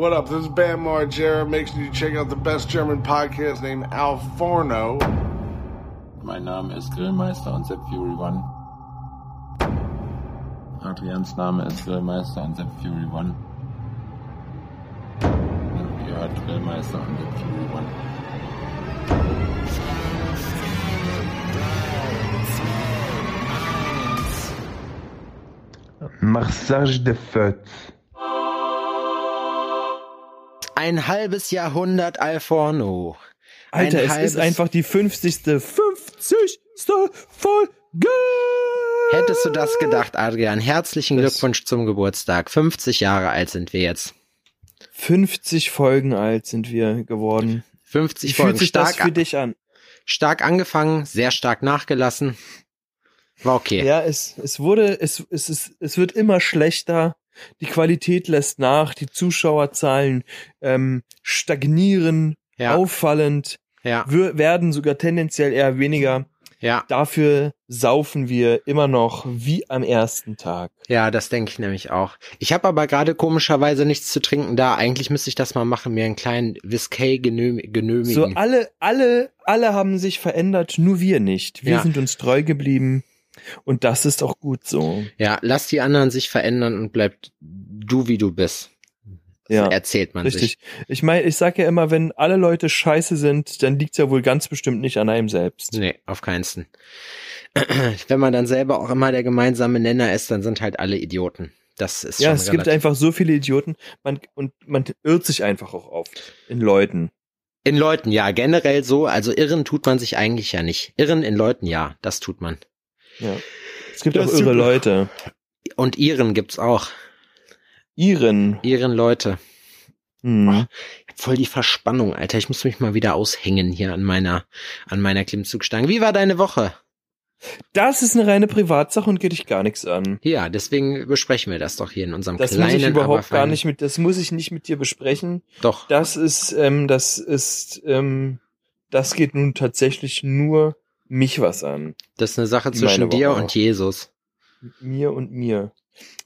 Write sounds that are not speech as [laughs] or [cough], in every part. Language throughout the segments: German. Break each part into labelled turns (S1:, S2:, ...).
S1: What up? This is Bam Margera. Make sure you check out the best German podcast named Al Forno.
S2: Mein Name ist Grillmeister und Sepp Fury One. Adrians Name ist Grillmeister und Sepp Fury One. Und ihr hört Grillmeister und Sepp Fury One.
S3: Massage de Fête.
S4: Ein halbes Jahrhundert Alforno.
S5: Alter,
S4: Ein
S5: es
S4: halbes-
S5: ist einfach die 50. 50. Folge.
S4: Hättest du das gedacht, Adrian? Herzlichen
S5: Das-
S4: Glückwunsch zum Geburtstag. 50 Jahre alt sind wir jetzt.
S5: 50 Folgen alt sind wir geworden.
S4: 50
S5: Wie
S4: Folgen.
S5: fühlt sich das
S4: Stark,
S5: für dich an?
S4: stark angefangen, sehr stark nachgelassen. War okay.
S5: Ja, es, es wurde, es, es ist, es wird immer schlechter. Die Qualität lässt nach, die Zuschauerzahlen ähm, stagnieren,
S4: Ja,
S5: auffallend,
S4: ja,
S5: werden sogar tendenziell eher weniger.
S4: ja,
S5: Dafür saufen wir immer noch wie am ersten Tag.
S4: ja, das denke ich nämlich auch. Ich habe aber gerade komischerweise nichts zu trinken da. Eigentlich müsste ich das mal machen, mir einen kleinen Whisky genö genömigen.
S5: So alle, alle, alle haben sich verändert, nur wir nicht. Wir
S4: Ja.
S5: sind uns treu geblieben. Und das ist auch gut so.
S4: ja, lass die anderen sich verändern und bleib du, wie du bist.
S5: Ja.
S4: Erzählt man
S5: Richtig.
S4: sich.
S5: Ich meine, ich sag ja immer, wenn alle Leute scheiße sind, dann liegt's ja wohl ganz bestimmt nicht an einem selbst.
S4: Nee, auf keinsten. [clears throat] Wenn man dann selber auch immer der gemeinsame Nenner ist, dann sind halt alle Idioten. Das ist
S5: Ja, es gibt einfach so viele Idioten man, und man irrt sich einfach auch oft in Leuten.
S4: In Leuten, ja, generell so. Also irren tut man sich eigentlich ja nicht. Irren in Leuten, ja, das tut man.
S5: Ja. Es gibt
S4: Das
S5: auch irre
S4: super.
S5: Leute.
S4: Und Iren gibt's auch.
S5: Iren.
S4: Iren Leute.
S5: Hm.
S4: Voll die Verspannung, Alter. Ich muss mich mal wieder aushängen hier an meiner, an meiner Klimmzugstange. Wie war deine Woche?
S5: Das ist eine reine Privatsache und geht dich gar nichts an.
S4: Ja, deswegen besprechen wir das doch hier in unserem
S5: Das
S4: kleinen,
S5: muss ich überhaupt gar nicht mit, das muss ich nicht mit dir besprechen.
S4: Doch.
S5: Das ist, ähm, das ist, ähm, das geht nun tatsächlich nur mich was an.
S4: Das ist eine Sache zwischen dir und Jesus.
S5: Mir und mir.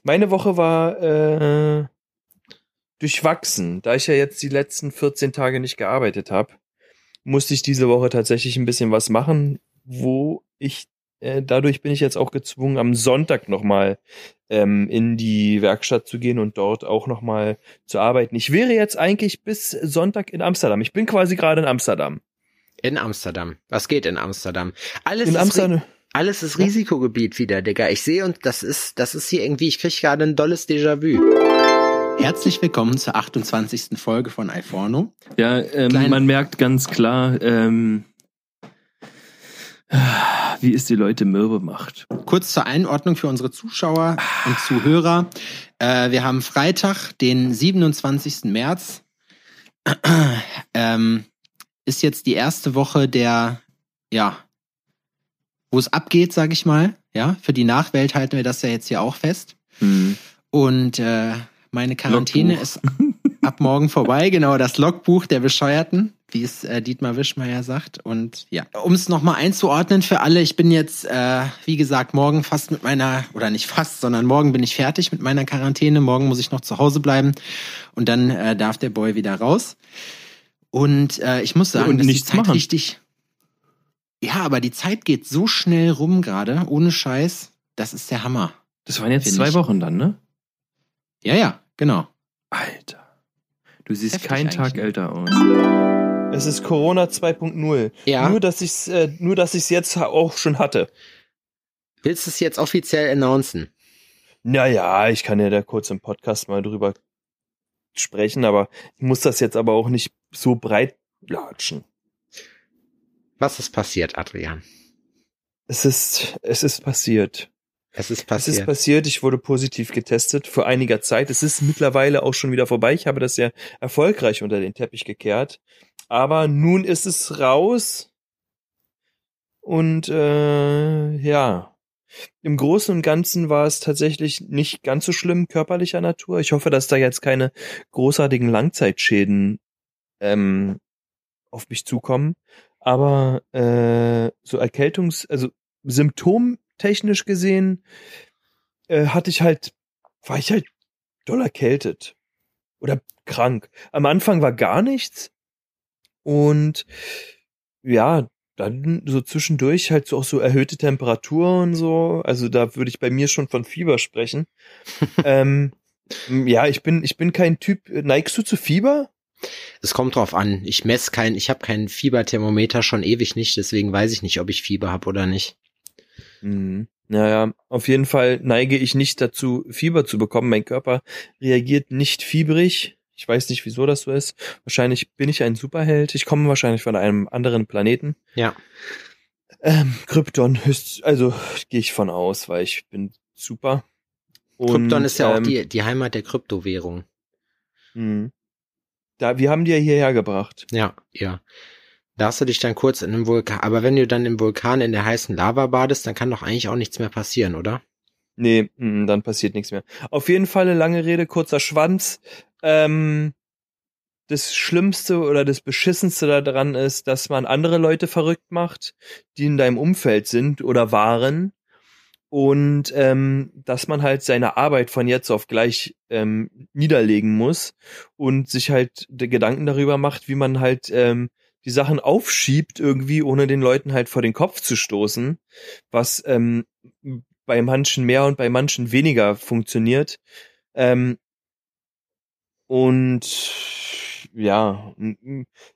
S5: Meine Woche war äh, durchwachsen. Da ich ja jetzt die letzten 14 Tage nicht gearbeitet habe, musste ich diese Woche tatsächlich ein bisschen was machen, wo ich äh, dadurch bin ich jetzt auch gezwungen, am Sonntag nochmal ähm, in die Werkstatt zu gehen und dort auch nochmal zu arbeiten. Ich wäre jetzt eigentlich bis Sonntag in Amsterdam. Ich bin quasi gerade in Amsterdam.
S4: In Amsterdam. Was geht in Amsterdam? Alles
S5: In
S4: ist
S5: Amsterdam.
S4: Alles ist Risikogebiet wieder, Digga. Ich sehe und das ist, das ist hier irgendwie, ich krieg gerade ein dolles Déjà-vu. Herzlich willkommen zur 28. Folge von iPhorno.
S6: Ja, ähm, man merkt ganz klar, ähm, [sighs] wie es die Leute mürbe macht.
S4: Kurz zur Einordnung für unsere Zuschauer und Zuhörer. Äh, wir haben Freitag, den 27. März. [clears throat] ähm, ist jetzt die erste Woche der, ja, wo es abgeht, sag ich mal. Ja, für die Nachwelt halten wir das ja jetzt hier auch fest.
S6: Hm.
S4: Und äh, meine Quarantäne
S6: Logbuch.
S4: ist ab morgen vorbei. [laughs] Genau, das Logbuch der Bescheuerten, wie es äh, Dietmar Wischmeier sagt. Und ja, um es nochmal einzuordnen für alle, ich bin jetzt, äh, wie gesagt, morgen fast mit meiner, oder nicht fast, sondern morgen bin ich fertig mit meiner Quarantäne. Morgen muss ich noch zu Hause bleiben und dann äh, darf der Boy wieder raus. Und äh, ich muss sagen,
S6: Und
S4: dass
S6: nichts
S4: die Zeit
S6: machen.
S4: richtig. Ja, aber die Zeit geht so schnell rum gerade, ohne Scheiß. Das ist der Hammer.
S6: Das waren jetzt zwei
S4: ich.
S6: Wochen dann, ne?
S4: Ja, ja, genau.
S6: Alter. Du siehst
S4: Heftig
S6: keinen Tag älter aus.
S5: Es ist Corona 2.0.
S4: Ja.
S5: Nur dass ich's, äh, nur dass ich's jetzt auch schon hatte.
S4: Willst du es jetzt offiziell announcen?
S5: Naja, ich kann ja da kurz im Podcast mal drüber sprechen, aber ich muss das jetzt aber auch nicht so breit latschen.
S4: Was ist passiert, Adrian?
S5: Es ist, es ist passiert.
S4: Es ist
S5: Es ist
S4: passiert.
S5: passiert, ich wurde positiv getestet vor einiger Zeit. Es ist mittlerweile auch schon wieder vorbei. Ich habe das ja erfolgreich unter den Teppich gekehrt. Aber nun ist es raus. Und äh, ja, im Großen und Ganzen war es tatsächlich nicht ganz so schlimm körperlicher Natur. Ich hoffe, dass da jetzt keine großartigen Langzeitschäden ähm, auf mich zukommen. Aber äh, so Erkältungs-, also symptomtechnisch gesehen, äh, hatte ich halt, war ich halt doll erkältet. Oder krank. Am Anfang war gar nichts. Und ja, dann so zwischendurch halt so auch so erhöhte Temperatur und so. Also da würde ich bei mir schon von Fieber sprechen. [laughs] ähm, ja, ich bin, ich bin kein Typ. Neigst du zu Fieber?
S4: Es kommt drauf an. Ich messe kein, ich habe kein Fieberthermometer schon ewig nicht, deswegen weiß ich nicht, ob ich Fieber habe oder nicht.
S5: Mhm. Naja, auf jeden Fall neige ich nicht dazu, Fieber zu bekommen. Mein Körper reagiert nicht fiebrig. Ich weiß nicht, wieso das so ist. Wahrscheinlich bin ich ein Superheld. Ich komme wahrscheinlich von einem anderen Planeten.
S4: Ja.
S5: Ähm, Krypton höchst, also gehe ich von aus, weil ich bin super.
S4: Krypton
S5: Und,
S4: ist ja auch
S5: ähm,
S4: die, die Heimat der Kryptowährung.
S5: mh. Da, wir haben die ja hierher gebracht.
S4: Ja, ja. Da hast du dich dann kurz in einem Vulkan, aber wenn du dann im Vulkan in der heißen Lava badest, dann kann doch eigentlich auch nichts mehr passieren, oder?
S5: Nee, mh, dann passiert nichts mehr. Auf jeden Fall eine lange Rede, kurzer Schwanz. Ähm, das Schlimmste oder das Beschissenste daran ist, dass man andere Leute verrückt macht, die in deinem Umfeld sind oder waren. Und ähm, dass man halt seine Arbeit von jetzt auf gleich ähm, niederlegen muss und sich halt Gedanken darüber macht, wie man halt ähm, die Sachen aufschiebt irgendwie, ohne den Leuten halt vor den Kopf zu stoßen, was ähm, bei manchen mehr und bei manchen weniger funktioniert. Ähm, und ja,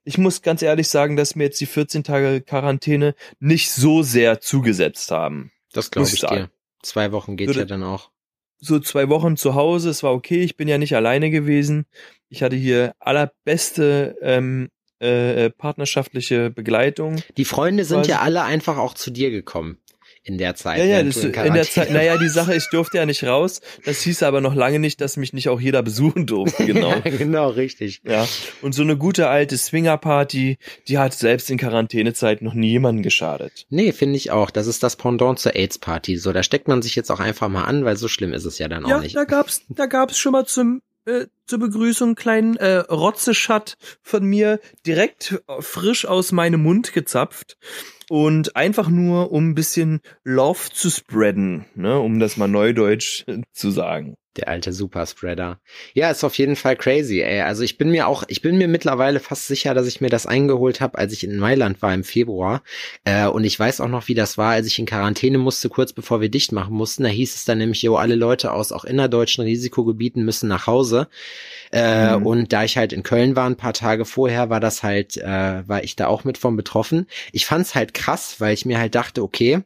S5: ich muss ganz ehrlich sagen, dass mir jetzt die 14 Tage Quarantäne nicht so sehr zugesetzt haben.
S4: Das glaube ich
S5: sagen.
S4: dir. Zwei Wochen geht
S5: Würde-
S4: ja dann auch.
S5: So zwei Wochen zu Hause, es war okay, ich bin ja nicht alleine gewesen. Ich hatte hier allerbeste ähm, äh, partnerschaftliche Begleitung.
S4: Die Freunde sind
S5: Quasi-
S4: ja alle einfach auch zu dir gekommen in der Zeit.
S5: Ja, ja, das,
S4: du
S5: in der Zeit, naja, die Sache, ich durfte ja nicht raus. Das hieß aber noch lange nicht, dass mich nicht auch jeder besuchen durfte, [laughs] genau.
S4: ja, genau, richtig.
S5: Ja, und so eine gute alte Swingerparty, die hat selbst in Quarantänezeit noch nie jemandem geschadet.
S4: Nee, finde ich auch. Das ist das Pendant zur AIDS-Party. So, da steckt man sich jetzt auch einfach mal an, weil so schlimm ist es ja dann auch nicht.
S5: da gab's, da gab's schon mal zum äh, zur Begrüßung einen kleinen äh, Rotzeschat von mir direkt frisch aus meinem Mund gezapft und einfach nur um ein bisschen Love zu spreaden, ne, um das mal neudeutsch [laughs] zu sagen.
S4: Der alte Superspreader. Ja, ist auf jeden Fall crazy, ey. Also ich bin mir auch, ich bin mir mittlerweile fast sicher, dass ich mir das eingeholt habe, als ich in Mailand war im Februar. Äh, und ich weiß auch noch, wie das war, als ich in Quarantäne musste, kurz bevor wir dicht machen mussten. Da hieß es dann nämlich, jo, alle Leute aus auch innerdeutschen Risikogebieten müssen nach Hause. Äh,
S5: Mhm.
S4: Und da ich halt in Köln war, ein paar Tage vorher, war das halt, äh, war ich da auch mit von betroffen. Ich fand's halt krass, weil ich mir halt dachte, okay,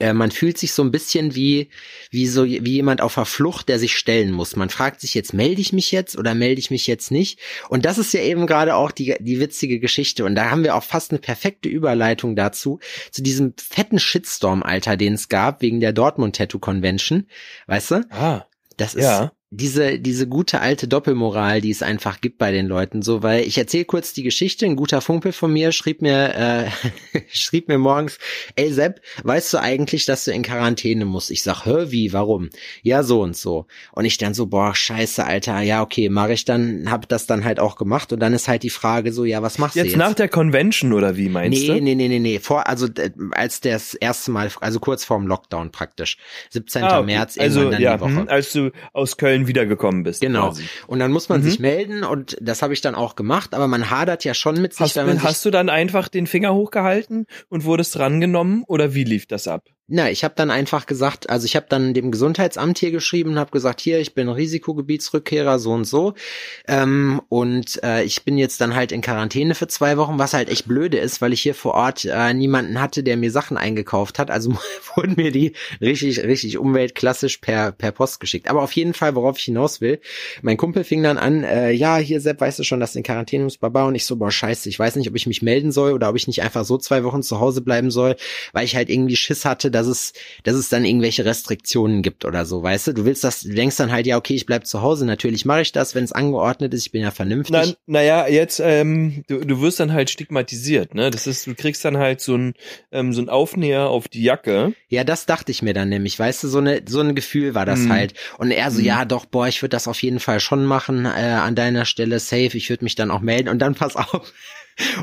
S4: äh, man fühlt sich so ein bisschen wie, wie so, wie jemand auf der Flucht, der sich stellen muss. Man fragt sich jetzt, melde ich mich jetzt oder melde ich mich jetzt nicht? Und das ist ja eben gerade auch die, die witzige Geschichte. Und da haben wir auch fast eine perfekte Überleitung dazu, zu diesem fetten Shitstorm, Alter, den es gab wegen der Dortmund Tattoo Convention. Weißt du?
S5: Ah,
S4: Das ist
S5: Ja.
S4: Diese, diese gute alte Doppelmoral, die es einfach gibt bei den Leuten, so, weil ich erzähle kurz die Geschichte. Ein guter Kumpel von mir schrieb mir, äh, [laughs] schrieb mir morgens, ey Sepp, weißt du eigentlich, dass du in Quarantäne musst? Ich sag, hör, wie, warum? Ja, so und so. Und ich dann so, boah, scheiße, Alter, ja, okay, mache ich dann, hab das dann halt auch gemacht. Und dann ist halt die Frage so, ja, was machst
S5: jetzt,
S4: du jetzt?
S5: nach der Convention oder wie meinst
S4: nee,
S5: du?
S4: nee, nee, nee, nee, vor, also als das erste Mal, also kurz vorm Lockdown praktisch. 17.
S5: Ah, okay.
S4: März,
S5: also ja,
S4: die Woche.
S5: hm, als du aus Köln wiedergekommen bist.
S4: Genau.
S5: quasi.
S4: Und dann muss man
S5: Mhm.
S4: sich melden und das habe ich dann auch gemacht, aber man hadert ja schon mit sich,
S5: Hast,
S4: weil man
S5: hast du dann einfach den Finger hochgehalten und wurdest drangenommen oder wie lief das ab?
S4: Na, ich habe dann einfach gesagt, also ich habe dann dem Gesundheitsamt hier geschrieben und habe gesagt, hier, ich bin Risikogebietsrückkehrer, so und so. Ähm, und äh, ich bin jetzt dann halt in Quarantäne für zwei Wochen, was halt echt blöde ist, weil ich hier vor Ort äh, niemanden hatte, der mir Sachen eingekauft hat. Also [laughs] wurden mir die richtig, richtig umweltklassisch per, per Post geschickt. Aber auf jeden Fall, worauf ich hinaus will, mein Kumpel fing dann an, äh, ja, hier Sepp, weißt du schon, dass du in Quarantäne musst, Baba? Und ich so, boah, scheiße, ich weiß nicht, ob ich mich melden soll oder ob ich nicht einfach so zwei Wochen zu Hause bleiben soll, weil ich halt irgendwie Schiss hatte, dass es, dass es dann irgendwelche Restriktionen gibt oder so, weißt du? Du willst das, du denkst dann halt, ja, okay, ich bleib zu Hause, natürlich mache ich das, wenn es angeordnet ist, ich bin ja vernünftig.
S5: Na, naja, jetzt, ähm, du, du wirst dann halt stigmatisiert, ne? Das ist, du kriegst dann halt so ein, ähm, so ein Aufnäher auf die Jacke.
S4: Ja, das dachte ich mir dann nämlich, weißt du, so eine so ein Gefühl war das
S5: Mhm.
S4: halt. Und er so,
S5: Mhm.
S4: ja, doch, boah, ich würde das auf jeden Fall schon machen äh, an deiner Stelle safe. Ich würde mich dann auch melden und dann pass auf. [laughs]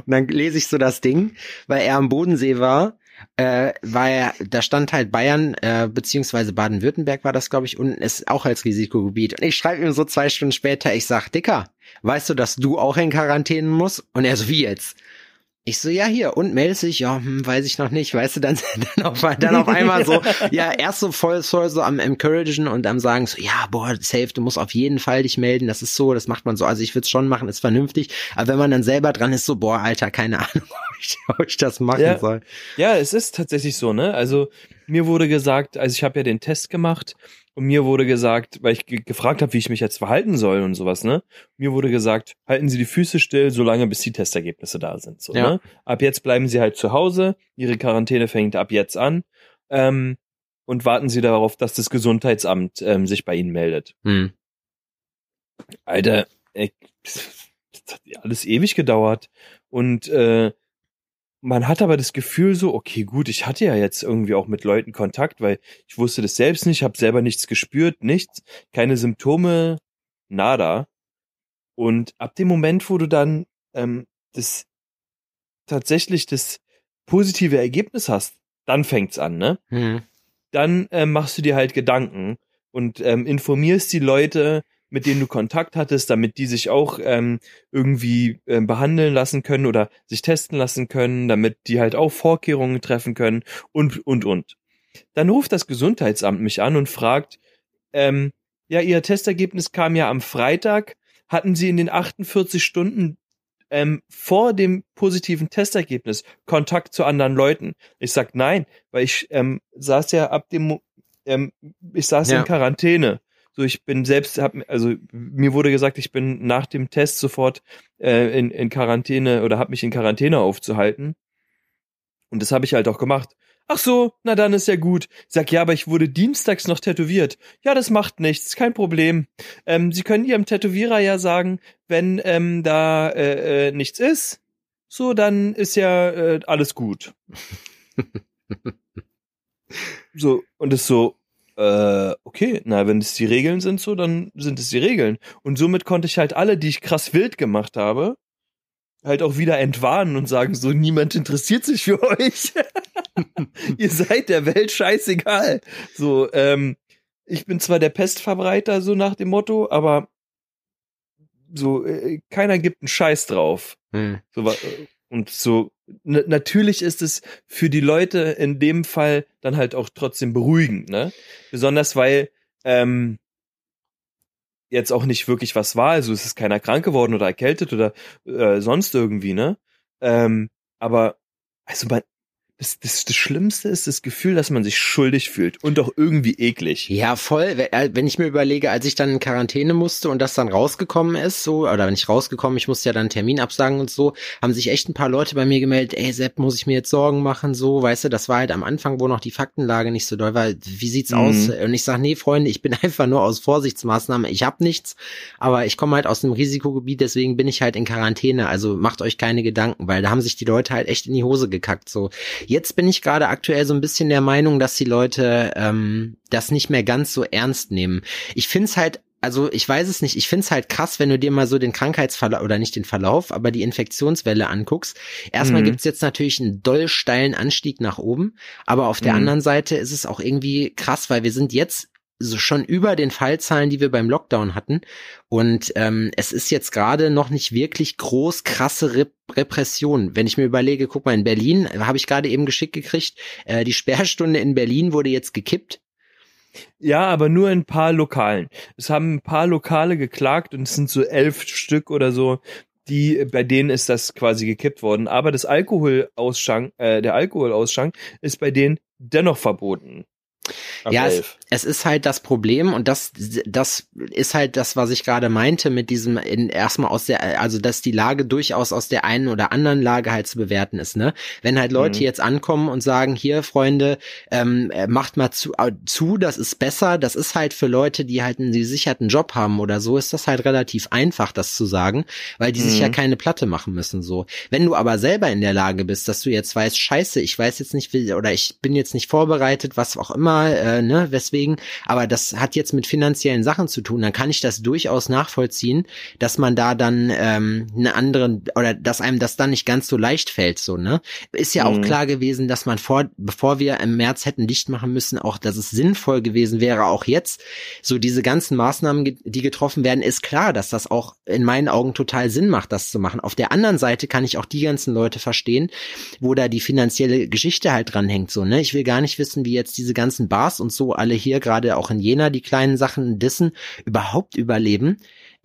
S4: Und dann lese ich so das Ding, weil er am Bodensee war. Äh, er, da stand halt Bayern, äh, beziehungsweise Baden-Württemberg war das, glaube ich, unten ist auch als Risikogebiet. Und ich schreibe ihm so zwei Stunden später, ich sag, Dicker, weißt du, dass du auch in Quarantäne musst? Und er so, wie jetzt? Ich so, ja, hier, und meldet sich, ja, hm, weiß ich noch nicht, weißt du, dann, [laughs] dann, auf, dann auf einmal so, ja, erst so voll, voll so am encouragen und am sagen so, ja, boah, safe, du musst auf jeden Fall dich melden, das ist so, das macht man so, also ich würde es schon machen, ist vernünftig, aber wenn man dann selber dran ist, so, boah, Alter, keine Ahnung, [laughs] ob ich, ob ich das machen
S5: Ja.
S4: soll.
S5: Ja, es ist tatsächlich so, ne? Also mir wurde gesagt, also ich habe ja den Test gemacht und mir wurde gesagt, weil ich ge gefragt habe, wie ich mich jetzt verhalten soll und sowas, ne? Mir wurde gesagt, halten Sie die Füße still, solange bis die Testergebnisse da sind. So,
S4: Ja.
S5: ne? Ab jetzt bleiben Sie halt zu Hause, Ihre Quarantäne fängt ab jetzt an ähm, und warten Sie darauf, dass das Gesundheitsamt ähm, sich bei Ihnen meldet.
S4: Hm.
S5: Alter, ey, das hat alles ewig gedauert. Und äh, man hat aber das Gefühl so, okay, gut, ich hatte ja jetzt irgendwie auch mit Leuten Kontakt, weil ich wusste das selbst nicht, habe selber nichts gespürt, nichts, keine Symptome, nada. Und ab dem Moment, wo du dann ähm, das tatsächlich das positive Ergebnis hast, dann fängt's an, ne?
S4: Hm.
S5: dann ähm, machst du dir halt Gedanken und ähm, informierst die Leute, mit denen du Kontakt hattest, damit die sich auch ähm, irgendwie ähm, behandeln lassen können oder sich testen lassen können, damit die halt auch Vorkehrungen treffen können und, und, und. Dann ruft das Gesundheitsamt mich an und fragt, ähm, ja, Ihr Testergebnis kam ja am Freitag. Hatten Sie in den 48 Stunden ähm, vor dem positiven Testergebnis Kontakt zu anderen Leuten? Ich sag nein, weil ich ähm, saß ja ab dem, ähm, ich saß
S4: Ja.
S5: in Quarantäne. So, ich bin selbst, hab, also mir wurde gesagt, ich bin nach dem Test sofort äh, in, in Quarantäne oder habe mich in Quarantäne aufzuhalten. Und das habe ich halt auch gemacht. Ach so, na dann ist ja gut. Sag, ja, aber ich wurde dienstags noch tätowiert. Ja, das macht nichts, kein Problem. Ähm, Sie können Ihrem Tätowierer ja sagen, wenn ähm, da äh, äh, nichts ist, so, dann ist ja äh, alles gut. [laughs] so, und es so, äh, okay, na, wenn es die Regeln sind, so, dann sind es die Regeln. Und somit konnte ich halt alle, die ich krass wild gemacht habe, halt auch wieder entwarnen und sagen, so, niemand interessiert sich für [laughs] euch. [laughs] Ihr seid der Welt scheißegal. So, ähm, ich bin zwar der Pestverbreiter, so nach dem Motto, aber so, äh, keiner gibt einen Scheiß drauf.
S4: Hm.
S5: So, äh, und so, na, natürlich ist es für die Leute in dem Fall dann halt auch trotzdem beruhigend, ne? Besonders weil ähm, jetzt auch nicht wirklich was war, also es ist keiner krank geworden oder erkältet oder äh, sonst irgendwie, ne? Ähm, aber also man, das, das, das Schlimmste ist das Gefühl, dass man sich schuldig fühlt und auch irgendwie eklig.
S4: Ja, voll. Äh, Wenn ich mir überlege, als ich dann in Quarantäne musste und das dann rausgekommen ist, so, oder nicht rausgekommen, ich musste ja dann einen Termin absagen und so, haben sich echt ein paar Leute bei mir gemeldet, ey Sepp, muss ich mir jetzt Sorgen machen, so, weißt du, das war halt am Anfang, wo noch die Faktenlage nicht so doll war. Wie sieht's
S5: Mhm.
S4: aus? Und ich sag, nee, Freunde, ich bin [laughs] einfach nur aus Vorsichtsmaßnahmen, ich hab nichts, aber ich komme halt aus einem Risikogebiet, deswegen bin ich halt in Quarantäne, also macht euch keine Gedanken, weil da haben sich die Leute halt echt in die Hose gekackt, so. Jetzt bin ich gerade aktuell so ein bisschen der Meinung, dass die Leute ähm, das nicht mehr ganz so ernst nehmen. Ich find's halt, also ich weiß es nicht, ich find's halt krass, wenn du dir mal so den Krankheitsverlauf, oder nicht den Verlauf, aber die Infektionswelle anguckst. Erstmal
S5: Mhm.
S4: gibt's jetzt natürlich einen doll steilen Anstieg nach oben, aber auf der
S5: Mhm.
S4: anderen Seite ist es auch irgendwie krass, weil wir sind jetzt so schon über den Fallzahlen, die wir beim Lockdown hatten. Und ähm, es ist jetzt gerade noch nicht wirklich groß krasse Rep Repression. Wenn ich mir überlege, guck mal, in Berlin, äh, habe ich gerade eben geschickt gekriegt, äh, die Sperrstunde in Berlin wurde jetzt gekippt.
S5: Ja, aber nur in ein paar Lokalen. Es haben ein paar Lokale geklagt und es sind so elf Stück oder so, die, bei denen ist das quasi gekippt worden. Aber das Alkoholausschank, äh, der Alkoholausschank ist bei denen dennoch verboten. Ab
S4: ja, es, es ist halt das Problem und das, das ist halt das, was ich gerade meinte mit diesem in, erstmal aus der, also dass die Lage durchaus aus der einen oder anderen Lage halt zu bewerten ist, ne? Wenn halt Leute
S5: Mhm.
S4: jetzt ankommen und sagen, hier Freunde, ähm, äh, macht mal zu, äh, zu, das ist besser, das ist halt für Leute, die halt einen gesicherten Job haben oder so, ist das halt relativ einfach, das zu sagen, weil die sich
S5: Mhm.
S4: ja keine Platte machen müssen, so. Wenn du aber selber in der Lage bist, dass du jetzt weißt, scheiße, ich weiß jetzt nicht, wie, oder ich bin jetzt nicht vorbereitet, was auch immer, äh, äh, ne, weswegen, aber das hat jetzt mit finanziellen Sachen zu tun, dann kann ich das durchaus nachvollziehen, dass man da dann ähm, eine andere oder dass einem das dann nicht ganz so leicht fällt, so, ne? Ist ja auch
S5: Mhm.
S4: klar gewesen, dass man vor, bevor wir im März hätten dicht machen müssen, auch, dass es sinnvoll gewesen wäre, auch jetzt, so diese ganzen Maßnahmen, die getroffen werden, ist klar, dass das auch in meinen Augen total Sinn macht, das zu machen. Auf der anderen Seite kann ich auch die ganzen Leute verstehen, wo da die finanzielle Geschichte halt dranhängt, so, ne? Ich will gar nicht wissen, wie jetzt diese ganzen Bars und so alle hier, gerade auch in Jena, die kleinen Sachen dissen, überhaupt überleben.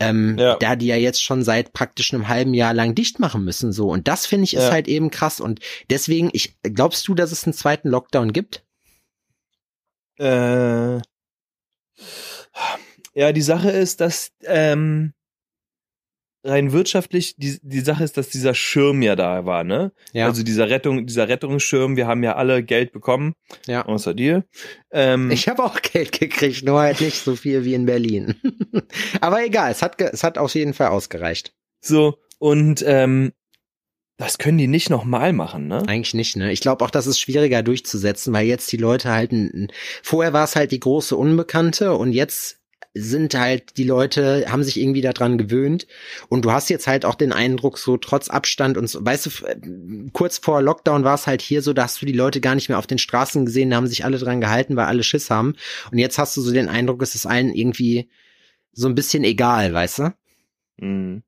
S4: Ähm,
S5: Ja.
S4: da die ja jetzt schon seit praktisch einem halben Jahr lang dicht machen müssen, so. Und das finde ich ist
S5: Ja.
S4: halt eben krass. Und deswegen, ich, glaubst du, dass es einen zweiten Lockdown gibt?
S5: Äh, ja, die Sache ist, dass ähm, rein wirtschaftlich, die, die Sache ist, dass dieser Schirm ja da war, ne?
S4: Ja.
S5: Also dieser Rettung, dieser Rettungsschirm, wir haben ja alle Geld bekommen,
S4: ja.
S5: außer dir. Ähm,
S4: Ich habe auch Geld gekriegt, nur halt nicht so viel wie in Berlin. [laughs] Aber egal, es hat, es hat auf jeden Fall ausgereicht.
S5: so, und ähm, das können die nicht nochmal machen, ne?
S4: Eigentlich nicht, ne? Ich glaube auch, das ist schwieriger durchzusetzen, weil jetzt die Leute halt, vorher war es halt die große Unbekannte und jetzt sind halt die Leute, haben sich irgendwie daran gewöhnt und du hast jetzt halt auch den Eindruck, so trotz Abstand und so, weißt du, äh, kurz vor Lockdown war es halt hier so, da hast du die Leute gar nicht mehr auf den Straßen gesehen, da haben sich alle dran gehalten, weil alle Schiss haben und jetzt hast du so den Eindruck, es ist allen irgendwie so ein bisschen egal, weißt du?
S5: Mhm.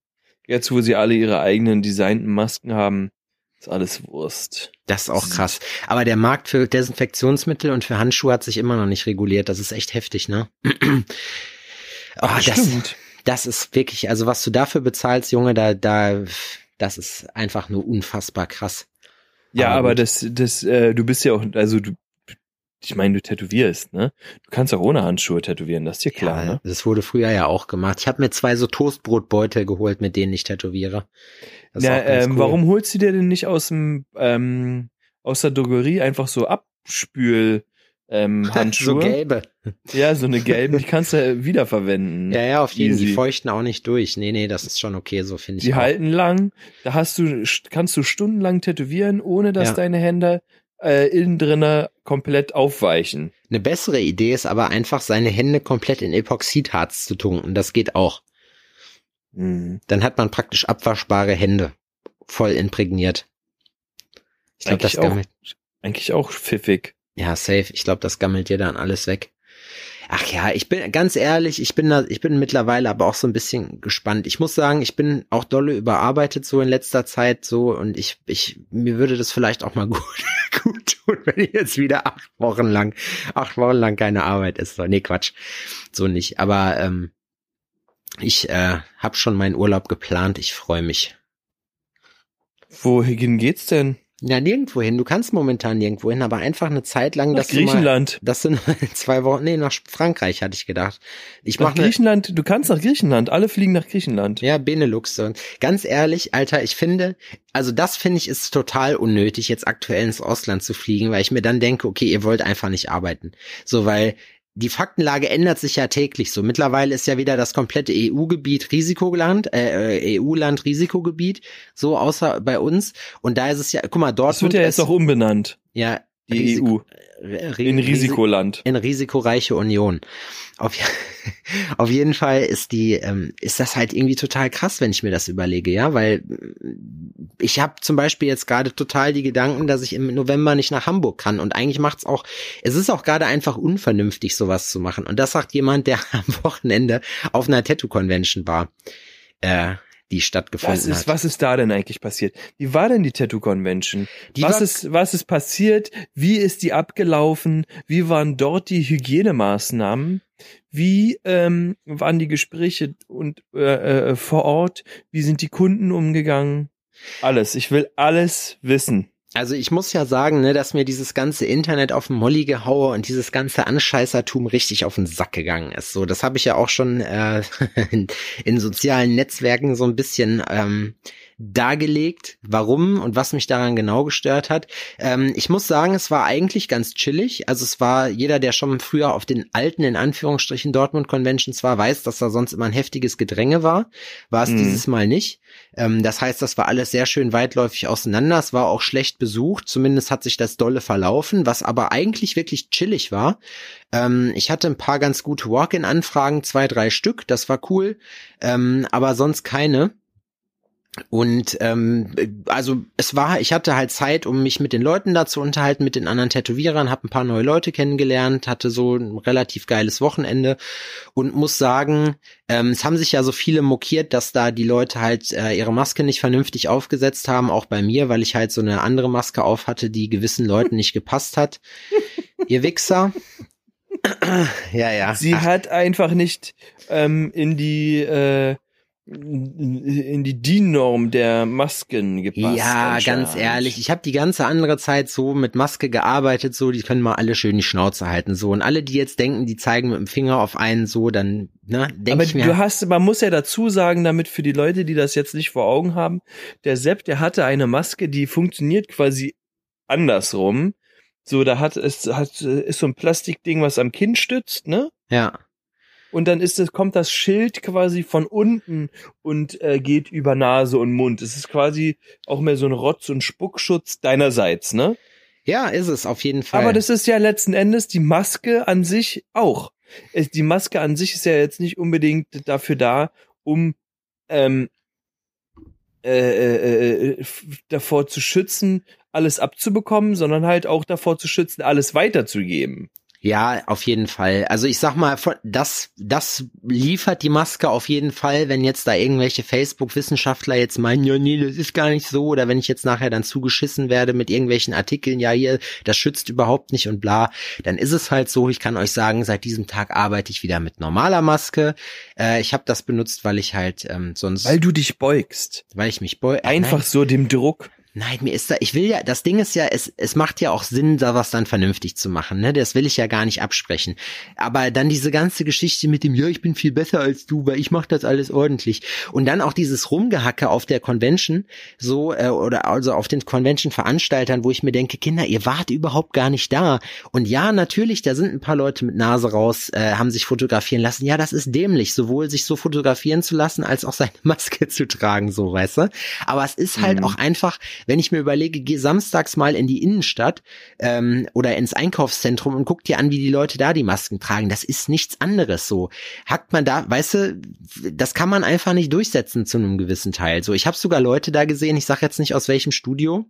S5: Jetzt, wo sie alle ihre eigenen designten Masken haben, ist alles Wurst.
S4: Das ist auch krass. Aber der Markt für Desinfektionsmittel und für Handschuhe hat sich immer noch nicht reguliert. Das ist echt heftig, ne? Oh, das,
S5: Stimmt.
S4: das ist wirklich, also was du dafür bezahlst, Junge, da, da, das ist einfach nur unfassbar krass.
S5: Ja,
S4: Aber
S5: aber, das, das, äh, du bist ja auch, also du, ich meine, du tätowierst, ne? Du kannst auch ohne Handschuhe tätowieren, das ist dir klar,
S4: ja,
S5: ne?
S4: Das wurde früher ja auch gemacht. Ich habe mir zwei so Toastbrotbeutel geholt, mit denen ich tätowiere. Das ganz
S5: ähm,
S4: cool.
S5: warum holst du dir denn nicht aus dem, ähm, aus der Drogerie einfach so Abspül, ähm, [laughs]
S4: so
S5: Handschuhe?
S4: gelbe.
S5: ja, so eine gelben, die kannst du [laughs] wiederverwenden.
S4: Ja, ja, auf jeden Fall. Die feuchten auch nicht durch. Nee, nee, das ist schon okay, so finde ich.
S5: Die
S4: auch.
S5: halten lang, da hast du, kannst du stundenlang tätowieren, ohne dass
S4: Ja.
S5: deine Hände äh, innen drinne komplett aufweichen.
S4: Eine bessere Idee ist aber einfach, seine Hände komplett in Epoxidharz zu tunken. Das geht auch.
S5: Mhm.
S4: Dann hat man praktisch abwaschbare Hände. Voll imprägniert. Ich glaube, das
S5: auch. Eigentlich auch pfiffig.
S4: Ja, safe. Ich glaube, das gammelt dir dann alles weg. Ach ja, ich bin ganz ehrlich, ich bin da, ich bin mittlerweile aber auch so ein bisschen gespannt. Ich muss sagen, ich bin auch dolle überarbeitet so in letzter Zeit so und ich, ich, mir würde das vielleicht auch mal [laughs] gut, gut tun, wenn jetzt wieder acht Wochen lang, acht Wochen lang keine Arbeit ist. Nee, Quatsch, so nicht. Aber ähm, ich äh, habe schon meinen Urlaub geplant. Ich freue mich.
S5: Wohin geht's denn?
S4: Ja, nirgendwo hin. Du kannst momentan nirgendwo hin, aber einfach eine Zeit lang,
S5: Nach
S4: dass du mal,
S5: Griechenland.
S4: das sind [laughs] zwei Wochen, nee, nach Frankreich hatte ich gedacht. Ich
S5: Nach
S4: mache ne,
S5: Griechenland, du kannst nach Griechenland, alle fliegen nach Griechenland.
S4: ja, Benelux. Und ganz ehrlich, Alter, ich finde, also das finde ich ist total unnötig, jetzt aktuell ins Ausland zu fliegen, weil ich mir dann denke, okay, ihr wollt einfach nicht arbeiten. So, weil die Faktenlage ändert sich ja täglich so. Mittlerweile ist ja wieder das komplette EU-Gebiet Risikoland, äh, äh, EU-Land Risikogebiet, so außer bei uns. Und da ist es ja, guck mal, dort
S5: Das wird ja jetzt auch umbenannt,
S4: ja,
S5: die
S4: Risiko-
S5: EU, in
S4: Risi-
S5: Risikoland.
S4: in risikoreiche Union. Auf, [laughs] auf jeden Fall ist die, ähm, ist das halt irgendwie total krass, wenn ich mir das überlege, ja, weil mm, ich habe zum Beispiel jetzt gerade total die Gedanken, dass ich im November nicht nach Hamburg kann und eigentlich macht's auch, es ist auch gerade einfach unvernünftig, sowas zu machen. Und das sagt jemand, der [laughs] am Wochenende auf einer Tattoo-Convention war, äh, die stattgefunden
S5: Was ist,
S4: hat.
S5: was ist da denn eigentlich passiert? Wie war denn die Tattoo Convention?
S4: Die
S5: was ist, was ist passiert? Wie ist die abgelaufen? Wie waren dort die Hygienemaßnahmen? Wie ähm, waren die Gespräche und äh, äh, vor Ort? Wie sind die Kunden umgegangen? Alles. Ich will alles wissen.
S4: Also ich muss ja sagen, ne, dass mir dieses ganze Internet auf den Molly gehaue und dieses ganze Anscheißertum richtig auf den Sack gegangen ist. So, das habe ich ja auch schon äh, [laughs] in, in sozialen Netzwerken so ein bisschen ähm, dargelegt, warum und was mich daran genau gestört hat. Ähm, ich muss sagen, es war eigentlich ganz chillig. Also es war jeder, der schon früher auf den alten, in Anführungsstrichen, Dortmund Conventions war, weiß, dass da sonst immer ein heftiges Gedränge war. War es
S5: Mhm.
S4: dieses Mal nicht. Ähm, das heißt, das war alles sehr schön weitläufig auseinander. Es war auch schlecht besucht. Zumindest hat sich das dolle verlaufen, was aber eigentlich wirklich chillig war. Ähm, ich hatte ein paar ganz gute Walk-in-Anfragen, zwei, drei Stück. Das war cool. Ähm, aber sonst keine. Und ähm, also es war, ich hatte halt Zeit, um mich mit den Leuten da zu unterhalten, mit den anderen Tätowierern, habe ein paar neue Leute kennengelernt, hatte so ein relativ geiles Wochenende und muss sagen, ähm, es haben sich ja so viele mokiert, dass da die Leute halt äh, ihre Maske nicht vernünftig aufgesetzt haben, auch bei mir, weil ich halt so eine andere Maske auf hatte, die gewissen Leuten nicht gepasst hat. [laughs] Ihr Wichser. [laughs] ja, ja.
S5: Sie
S4: Ach,
S5: hat einfach nicht ähm, in die äh, in die DIN-Norm der Masken gepasst.
S4: Ja, ganz ehrlich, ich habe die ganze andere Zeit so mit Maske gearbeitet, so, die können mal alle schön die Schnauze halten, so. Und alle, die jetzt denken, die zeigen mit dem Finger auf einen so, dann, ne, denke
S5: Aber
S4: ich mir.
S5: du hast, man muss ja dazu sagen, damit für die Leute, die das jetzt nicht vor Augen haben, der Sepp, der hatte eine Maske, die funktioniert quasi andersrum. So, da hat es hat ist so ein Plastikding, was am Kinn stützt, ne?
S4: ja.
S5: Und dann ist es kommt das Schild quasi von unten und äh, geht über Nase und Mund. Es ist quasi auch mehr so ein Rotz- und Spuckschutz deinerseits, ne?
S4: Ja, ist es, auf jeden Fall.
S5: Aber das ist ja letzten Endes die Maske an sich auch. Die Maske an sich ist ja jetzt nicht unbedingt dafür da, um ähm, äh, äh, äh, f- davor zu schützen, alles abzubekommen, sondern halt auch davor zu schützen, alles weiterzugeben.
S4: Ja, auf jeden Fall. Also ich sag mal, das, das liefert die Maske auf jeden Fall, wenn jetzt da irgendwelche Facebook-Wissenschaftler jetzt meinen, ja, nee, das ist gar nicht so, oder wenn ich jetzt nachher dann zugeschissen werde mit irgendwelchen Artikeln, ja, hier, das schützt überhaupt nicht und bla, dann ist es halt so, ich kann euch sagen, seit diesem Tag arbeite ich wieder mit normaler Maske. Äh, ich habe das benutzt, weil ich halt ähm, sonst,
S5: Weil du dich beugst.
S4: weil ich mich beu
S5: Einfach
S4: Nein,
S5: so dem Druck.
S4: Nein, mir ist da, ich will ja, das Ding ist ja, es, es macht ja auch Sinn, da was dann vernünftig zu machen, ne? Das will ich ja gar nicht absprechen. Aber dann diese ganze Geschichte mit dem, ja, ich bin viel besser als du, weil ich mach das alles ordentlich. Und dann auch dieses Rumgehacke auf der Convention, so, äh, oder also auf den Convention-Veranstaltern, wo ich mir denke, Kinder, ihr wart überhaupt gar nicht da. Und ja, natürlich, da sind ein paar Leute mit Nase raus, äh, haben sich fotografieren lassen. Ja, das ist dämlich, sowohl sich so fotografieren zu lassen, als auch seine [laughs] Maske zu tragen, so, weißt du? Aber es ist halt auch einfach, wenn ich mir überlege, geh samstags mal in die Innenstadt ähm, oder ins Einkaufszentrum und guck dir an, wie die Leute da die Masken tragen. Das ist nichts anderes so. Hackt man da, weißt du, das kann man einfach nicht durchsetzen zu einem gewissen Teil. So, ich habe sogar Leute da gesehen, ich sag jetzt nicht aus welchem Studio,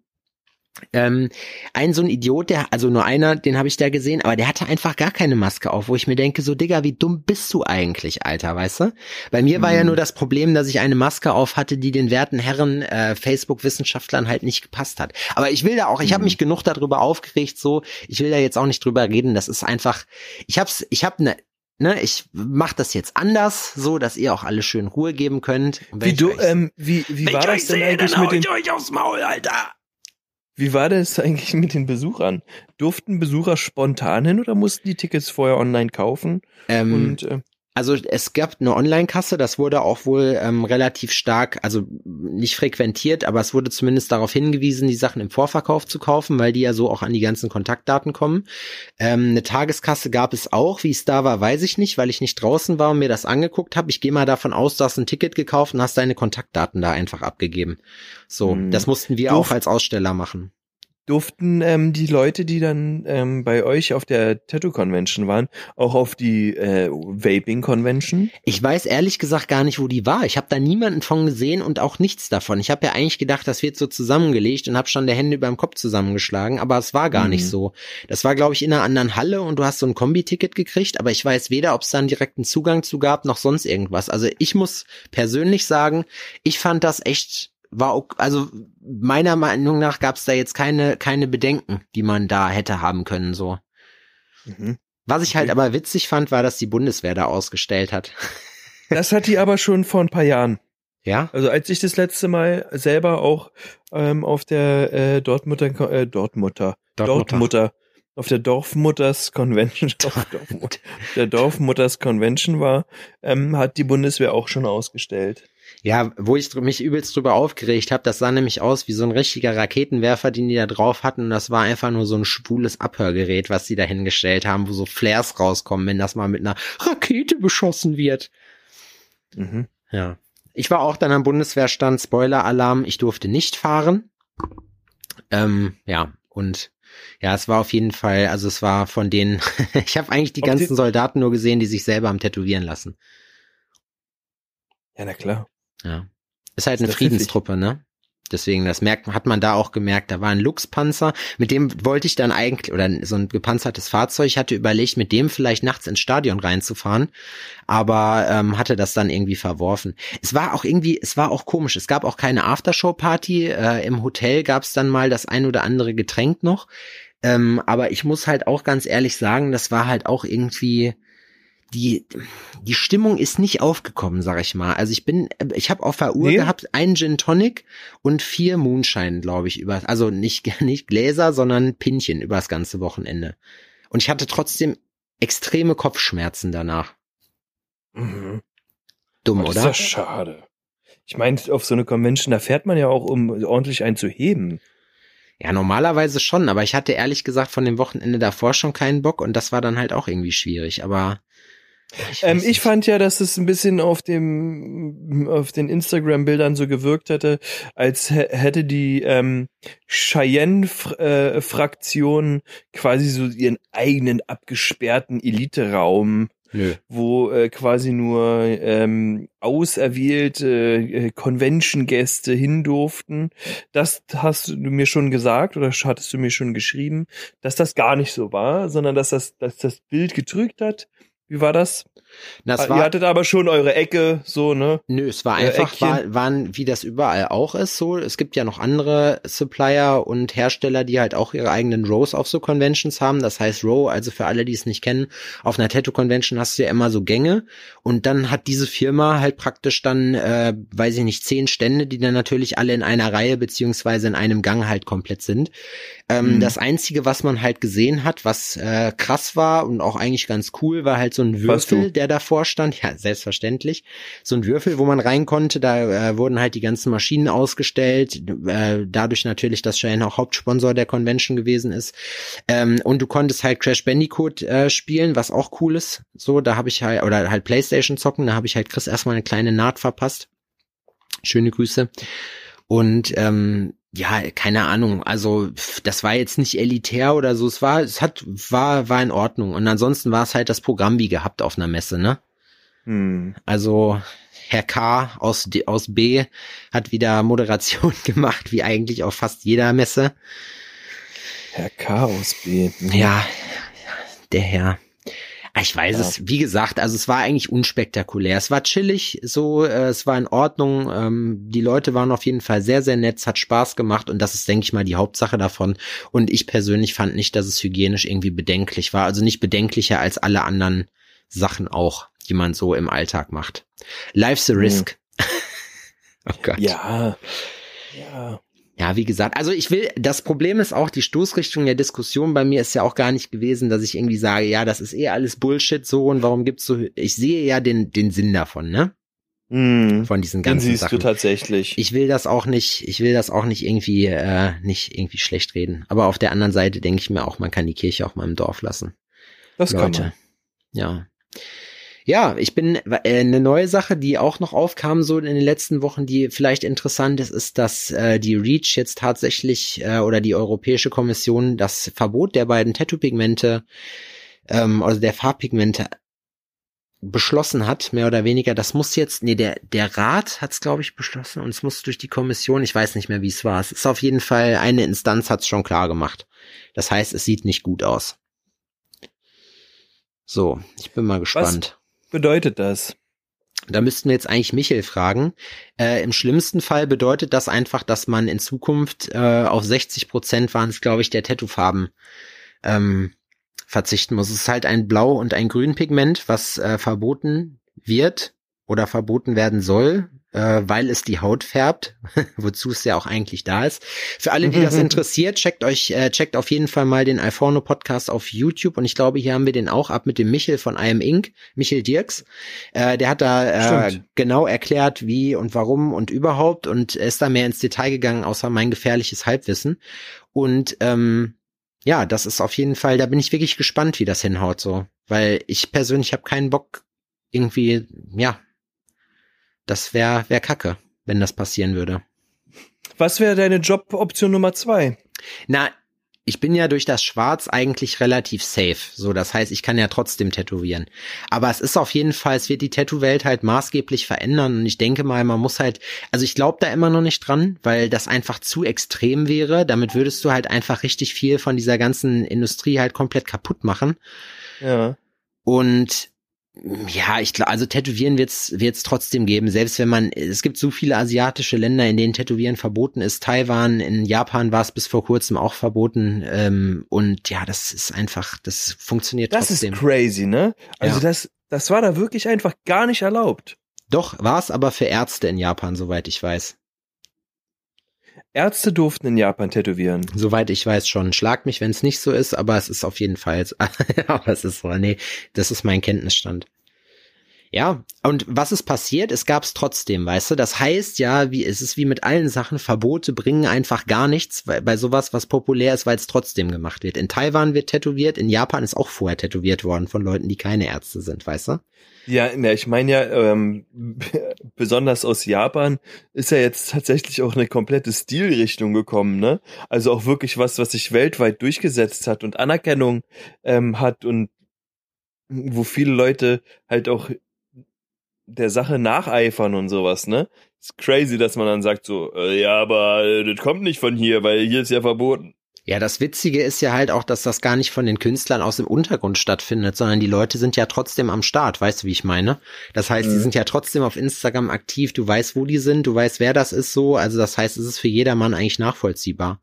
S4: ähm, ein so ein Idiot, der, also nur einer, den habe ich da gesehen, aber der hatte einfach gar keine Maske auf, wo ich mir denke, so Digga, wie dumm bist du eigentlich, Alter, weißt du? Bei mir war ja nur das Problem, dass ich eine Maske auf hatte, die den werten Herren äh, Facebook-Wissenschaftlern halt nicht gepasst hat. Aber ich will da auch, ich habe mich genug darüber aufgeregt, so, ich will da jetzt auch nicht drüber reden, das ist einfach, ich hab's, ich hab ne, ne, ich mach das jetzt anders, so, dass ihr auch alle schön Ruhe geben könnt.
S5: Wie du,
S4: euch-
S5: ähm, wie, wie war das denn
S4: sehe,
S5: eigentlich mit den,
S4: euch aufs Maul, Alter!
S5: Wie war das eigentlich mit den Besuchern? Durften Besucher spontan hin oder mussten die Tickets vorher online kaufen?
S4: Ähm,
S5: Und äh,
S4: Also es gab eine Online-Kasse, das wurde auch wohl ähm, relativ stark, also nicht frequentiert, aber es wurde zumindest darauf hingewiesen, die Sachen im Vorverkauf zu kaufen, weil die ja so auch an die ganzen Kontaktdaten kommen. Ähm, eine Tageskasse gab es auch, wie es da war, weiß ich nicht, weil ich nicht draußen war und mir das angeguckt habe. Ich gehe mal davon aus, du hast ein Ticket gekauft und hast deine Kontaktdaten da einfach abgegeben. So,
S5: Hm.
S4: das mussten wir
S5: Durf-
S4: auch als Aussteller machen.
S5: Durften ähm, die Leute, die dann ähm, bei euch auf der Tattoo-Convention waren, auch auf die äh, Vaping-Convention?
S4: Ich weiß ehrlich gesagt gar nicht, wo die war. Ich habe da niemanden von gesehen und auch nichts davon. Ich habe ja eigentlich gedacht, das wird so zusammengelegt und habe schon der Hände über dem Kopf zusammengeschlagen, aber es war gar
S5: Mhm.
S4: nicht so. Das war, glaube ich, in einer anderen Halle und du hast so ein Kombi-Ticket gekriegt, aber ich weiß weder, ob es da einen direkten Zugang zu gab, noch sonst irgendwas. Also ich muss persönlich sagen, ich fand das echt war ok- also meiner Meinung nach gab es da jetzt keine keine Bedenken, die man da hätte haben können so.
S5: Mhm.
S4: Was ich halt
S5: Okay.
S4: aber witzig fand, war, dass die Bundeswehr da ausgestellt hat. [laughs]
S5: Das hat die aber schon vor ein paar Jahren.
S4: Ja?
S5: Also als ich das letzte Mal selber auch ähm, auf der äh, Dortmutter, äh, Dortmutter,
S4: Dortmutter.
S5: Dortmutter, auf der Dorfmutters Convention, [laughs] auf Dorfmut- der Dorfmutters Convention war, ähm, hat die Bundeswehr auch schon ausgestellt.
S4: Ja, wo ich mich übelst drüber aufgeregt habe, das sah nämlich aus wie so ein richtiger Raketenwerfer, den die da drauf hatten. Und das war einfach nur so ein schwules Abhörgerät, was sie da hingestellt haben, wo so Flares rauskommen, wenn das mal mit einer Rakete beschossen wird.
S5: Mhm.
S4: Ja. Ich war auch dann am Bundeswehrstand, Spoiler-Alarm, ich durfte nicht fahren. Ähm, ja, und ja, es war auf jeden Fall, also es war von denen, [laughs] ich habe eigentlich die
S5: die-
S4: ganzen Soldaten nur gesehen, die sich selber haben tätowieren lassen.
S5: Ja, na klar.
S4: Ja. Ist halt
S5: Ist
S4: eine. Friedenstruppe, ne? Deswegen, das merkt, hat man da auch gemerkt. Da war ein Luchspanzer, mit dem wollte ich dann eigentlich, oder so ein gepanzertes Fahrzeug, ich hatte überlegt, mit dem vielleicht nachts ins Stadion reinzufahren, aber ähm, hatte das dann irgendwie verworfen. Es war auch irgendwie, es war auch komisch. Es gab auch keine Aftershow-Party. Äh, Im Hotel gab es dann mal das ein oder andere Getränk noch. Ähm, aber ich muss halt auch ganz ehrlich sagen, das war halt auch irgendwie die die Stimmung ist nicht aufgekommen, sag ich mal. Also ich bin, ich habe auf der Uhr
S5: Nee.
S4: gehabt einen Gin Tonic und vier Moonshine, glaube ich, über, also nicht [laughs] nicht Gläser, sondern Pinchen über das ganze Wochenende. Und ich hatte trotzdem extreme Kopfschmerzen danach.
S5: Mhm.
S4: Dumm,
S5: Oh, das ist
S4: oder?
S5: ja schade. Ich meine, auf so eine Convention, da fährt man ja auch, um ordentlich einen zu heben.
S4: Ja, normalerweise schon, aber ich hatte ehrlich gesagt von dem Wochenende davor schon keinen Bock und das war dann halt auch irgendwie schwierig, aber ich,
S5: Ähm, ich fand ja, dass es ein bisschen auf dem, auf den Instagram-Bildern so gewirkt hätte, als hä- hätte die ähm, Cheyenne-Fraktion quasi so ihren eigenen abgesperrten Elite-Raum, wo äh, quasi nur ähm, auserwählte äh, Convention-Gäste hin durften. Das hast du mir schon gesagt oder hattest du mir schon geschrieben, dass das gar nicht so war, sondern dass das, dass das Bild getrügt hat. Wie war das? Ah, Ihr
S4: war,
S5: hattet aber schon eure Ecke, so, ne?
S4: Nö, es war
S5: Äh,
S4: einfach, war, waren, wie das überall auch ist, so. Es gibt ja noch andere Supplier und Hersteller, die halt auch ihre eigenen Rows auf so Conventions haben. Das heißt Row, also für alle, die es nicht kennen, auf einer Tattoo-Convention hast du ja immer so Gänge. Und dann hat diese Firma halt praktisch dann, äh, weiß ich nicht, zehn Stände, die dann natürlich alle in einer Reihe beziehungsweise in einem Gang halt komplett sind. Ähm,
S5: Mhm.
S4: Das Einzige, was man halt gesehen hat, was äh, krass war und auch eigentlich ganz cool, war halt so ein? Würfel, der davor stand. [laughs] Ja, selbstverständlich. So ein Würfel, wo man rein konnte. Da äh, wurden halt die ganzen Maschinen ausgestellt. Äh, dadurch natürlich, dass Cheyenne auch Hauptsponsor der Convention gewesen ist. Ähm, und du konntest halt Crash Bandicoot äh, spielen, was auch cool ist. So, da habe ich halt, oder halt Playstation zocken, da habe ich halt Chris erstmal eine kleine Naht verpasst. Schöne Grüße. Und ähm, ja, keine Ahnung, also das war jetzt nicht elitär oder so, es war, es hat, war, war in Ordnung. Und ansonsten war es halt das Programm wie gehabt auf einer Messe, ne?
S5: Hm.
S4: Also Herr K. aus, D, aus B hat wieder [laughs] Moderation gemacht, wie eigentlich auf fast jeder Messe.
S5: Herr Chaos B. Mhm.
S4: Ja, der Herr. Ah, Ich weiß
S5: Ja.
S4: es, wie gesagt, also es war eigentlich unspektakulär. Es war chillig, so, äh, es war in Ordnung. Ähm, die Leute waren auf jeden Fall sehr, sehr nett, es hat Spaß gemacht und das ist, denke ich mal, die Hauptsache davon. Und ich persönlich fand nicht, dass es hygienisch irgendwie bedenklich war. Also nicht bedenklicher als alle anderen Sachen auch, die man so im Alltag macht. Life's a risk. [laughs] oh Gott.
S5: Ja. Ja.
S4: Ja, wie gesagt, also ich will, das Problem ist auch, die Stoßrichtung der Diskussion bei mir ist ja auch gar nicht gewesen, dass ich irgendwie sage, ja, das ist eh alles Bullshit so und warum gibt's so, ich sehe ja den, den Sinn davon, ne?
S5: Hm.
S4: Von diesen
S5: Den
S4: ganzen
S5: siehst
S4: Sachen.
S5: du tatsächlich.
S4: Ich will das auch nicht, ich will das auch nicht irgendwie, äh, nicht irgendwie schlecht reden. Aber auf der anderen Seite denke ich mir auch, man kann die Kirche auch mal im Dorf lassen.
S5: das kann
S4: Leute.
S5: man.
S4: Ja. Ja, ich bin äh, eine neue Sache, die auch noch aufkam so in den letzten Wochen, die vielleicht interessant ist, ist, dass äh, die REACH jetzt tatsächlich äh, oder die Europäische Kommission das Verbot der beiden Tattoo-Pigmente, ähm, also der Farbpigmente beschlossen hat, mehr oder weniger. Das muss jetzt, nee, der, der Rat hat es, glaube ich, beschlossen und es muss durch die Kommission, ich weiß nicht mehr, wie es war. Es ist auf jeden Fall, eine Instanz hat es schon klar gemacht. Das heißt, es sieht nicht gut aus. So, ich bin mal gespannt.
S5: Bedeutet das?
S4: Da müssten wir jetzt eigentlich Michel fragen. Äh, Im schlimmsten Fall bedeutet das einfach, dass man in Zukunft äh, auf 60 Prozent waren es, glaube ich, der Tattoo-Farben ähm, verzichten muss. Es ist halt ein Blau- und ein Grünpigment, was äh, verboten wird oder verboten werden soll. Äh, weil es die Haut färbt, [laughs] wozu es ja auch eigentlich da ist. Für alle, die das interessiert, checkt euch, äh, checkt auf jeden Fall mal den Alforno Podcast auf YouTube und ich glaube, hier haben wir den auch ab mit dem Michel von IM Inc., Michel Dirks. Äh, der hat da äh, genau erklärt, wie und warum und überhaupt und ist da mehr ins Detail gegangen, außer mein gefährliches Halbwissen. Und ähm, ja, das ist auf jeden Fall, da bin ich wirklich gespannt, wie das hinhaut so. Weil ich persönlich habe keinen Bock, irgendwie, ja, das wäre wär kacke, wenn das passieren würde.
S5: Was wäre deine Joboption Nummer zwei?
S4: Na, ich bin ja durch das Schwarz eigentlich relativ safe. So, das heißt, ich kann ja trotzdem tätowieren. Aber es ist auf jeden Fall, es wird die Tattoo-Welt halt maßgeblich verändern. Und ich denke mal, man muss halt, also ich glaube da immer noch nicht dran, weil das einfach zu extrem wäre. Damit würdest du halt einfach richtig viel von dieser ganzen Industrie halt komplett kaputt machen.
S5: Ja.
S4: Und ja, ich glaube, also Tätowieren wird's wird's trotzdem geben, selbst wenn man, es gibt so viele asiatische Länder, in denen Tätowieren verboten ist. Taiwan, in Japan war es bis vor kurzem auch verboten. Ähm, und ja, das ist einfach, das funktioniert
S5: Das
S4: trotzdem.
S5: ist crazy, ne? Also
S4: Ja.
S5: das, das war da wirklich einfach gar nicht erlaubt.
S4: Doch, war es aber für Ärzte in Japan, soweit ich weiß.
S5: Ärzte durften in Japan tätowieren.
S4: Soweit ich weiß schon. Schlag mich, wenn es nicht so ist, aber es ist auf jeden Fall, [laughs] aber es ist so, nee, das ist mein Kenntnisstand. Ja, und was ist passiert? Es gab es trotzdem, weißt du? Das heißt ja, wie es ist wie mit allen Sachen, Verbote bringen einfach gar nichts weil, bei sowas, was populär ist, weil es trotzdem gemacht wird. In Taiwan wird tätowiert, in Japan ist auch vorher tätowiert worden von Leuten, die keine Ärzte sind, weißt du?
S5: Ja, ne, ich meine ja, ähm, [laughs] besonders aus Japan ist ja jetzt tatsächlich auch eine komplette Stilrichtung gekommen, ne? Also auch wirklich was, was sich weltweit durchgesetzt hat und Anerkennung ähm, hat und wo viele Leute halt auch der Sache nacheifern und sowas, ne? Ist crazy, dass man dann sagt so, äh, ja, aber äh, das kommt nicht von hier, weil hier ist ja verboten.
S4: Ja, das Witzige ist ja halt auch, dass das gar nicht von den Künstlern aus dem Untergrund stattfindet, sondern die Leute sind ja trotzdem am Start, weißt du, wie ich meine? Das heißt, die sind ja trotzdem auf Instagram aktiv, du weißt, wo die sind, du weißt, wer das ist so, also das heißt, es ist für jedermann eigentlich nachvollziehbar.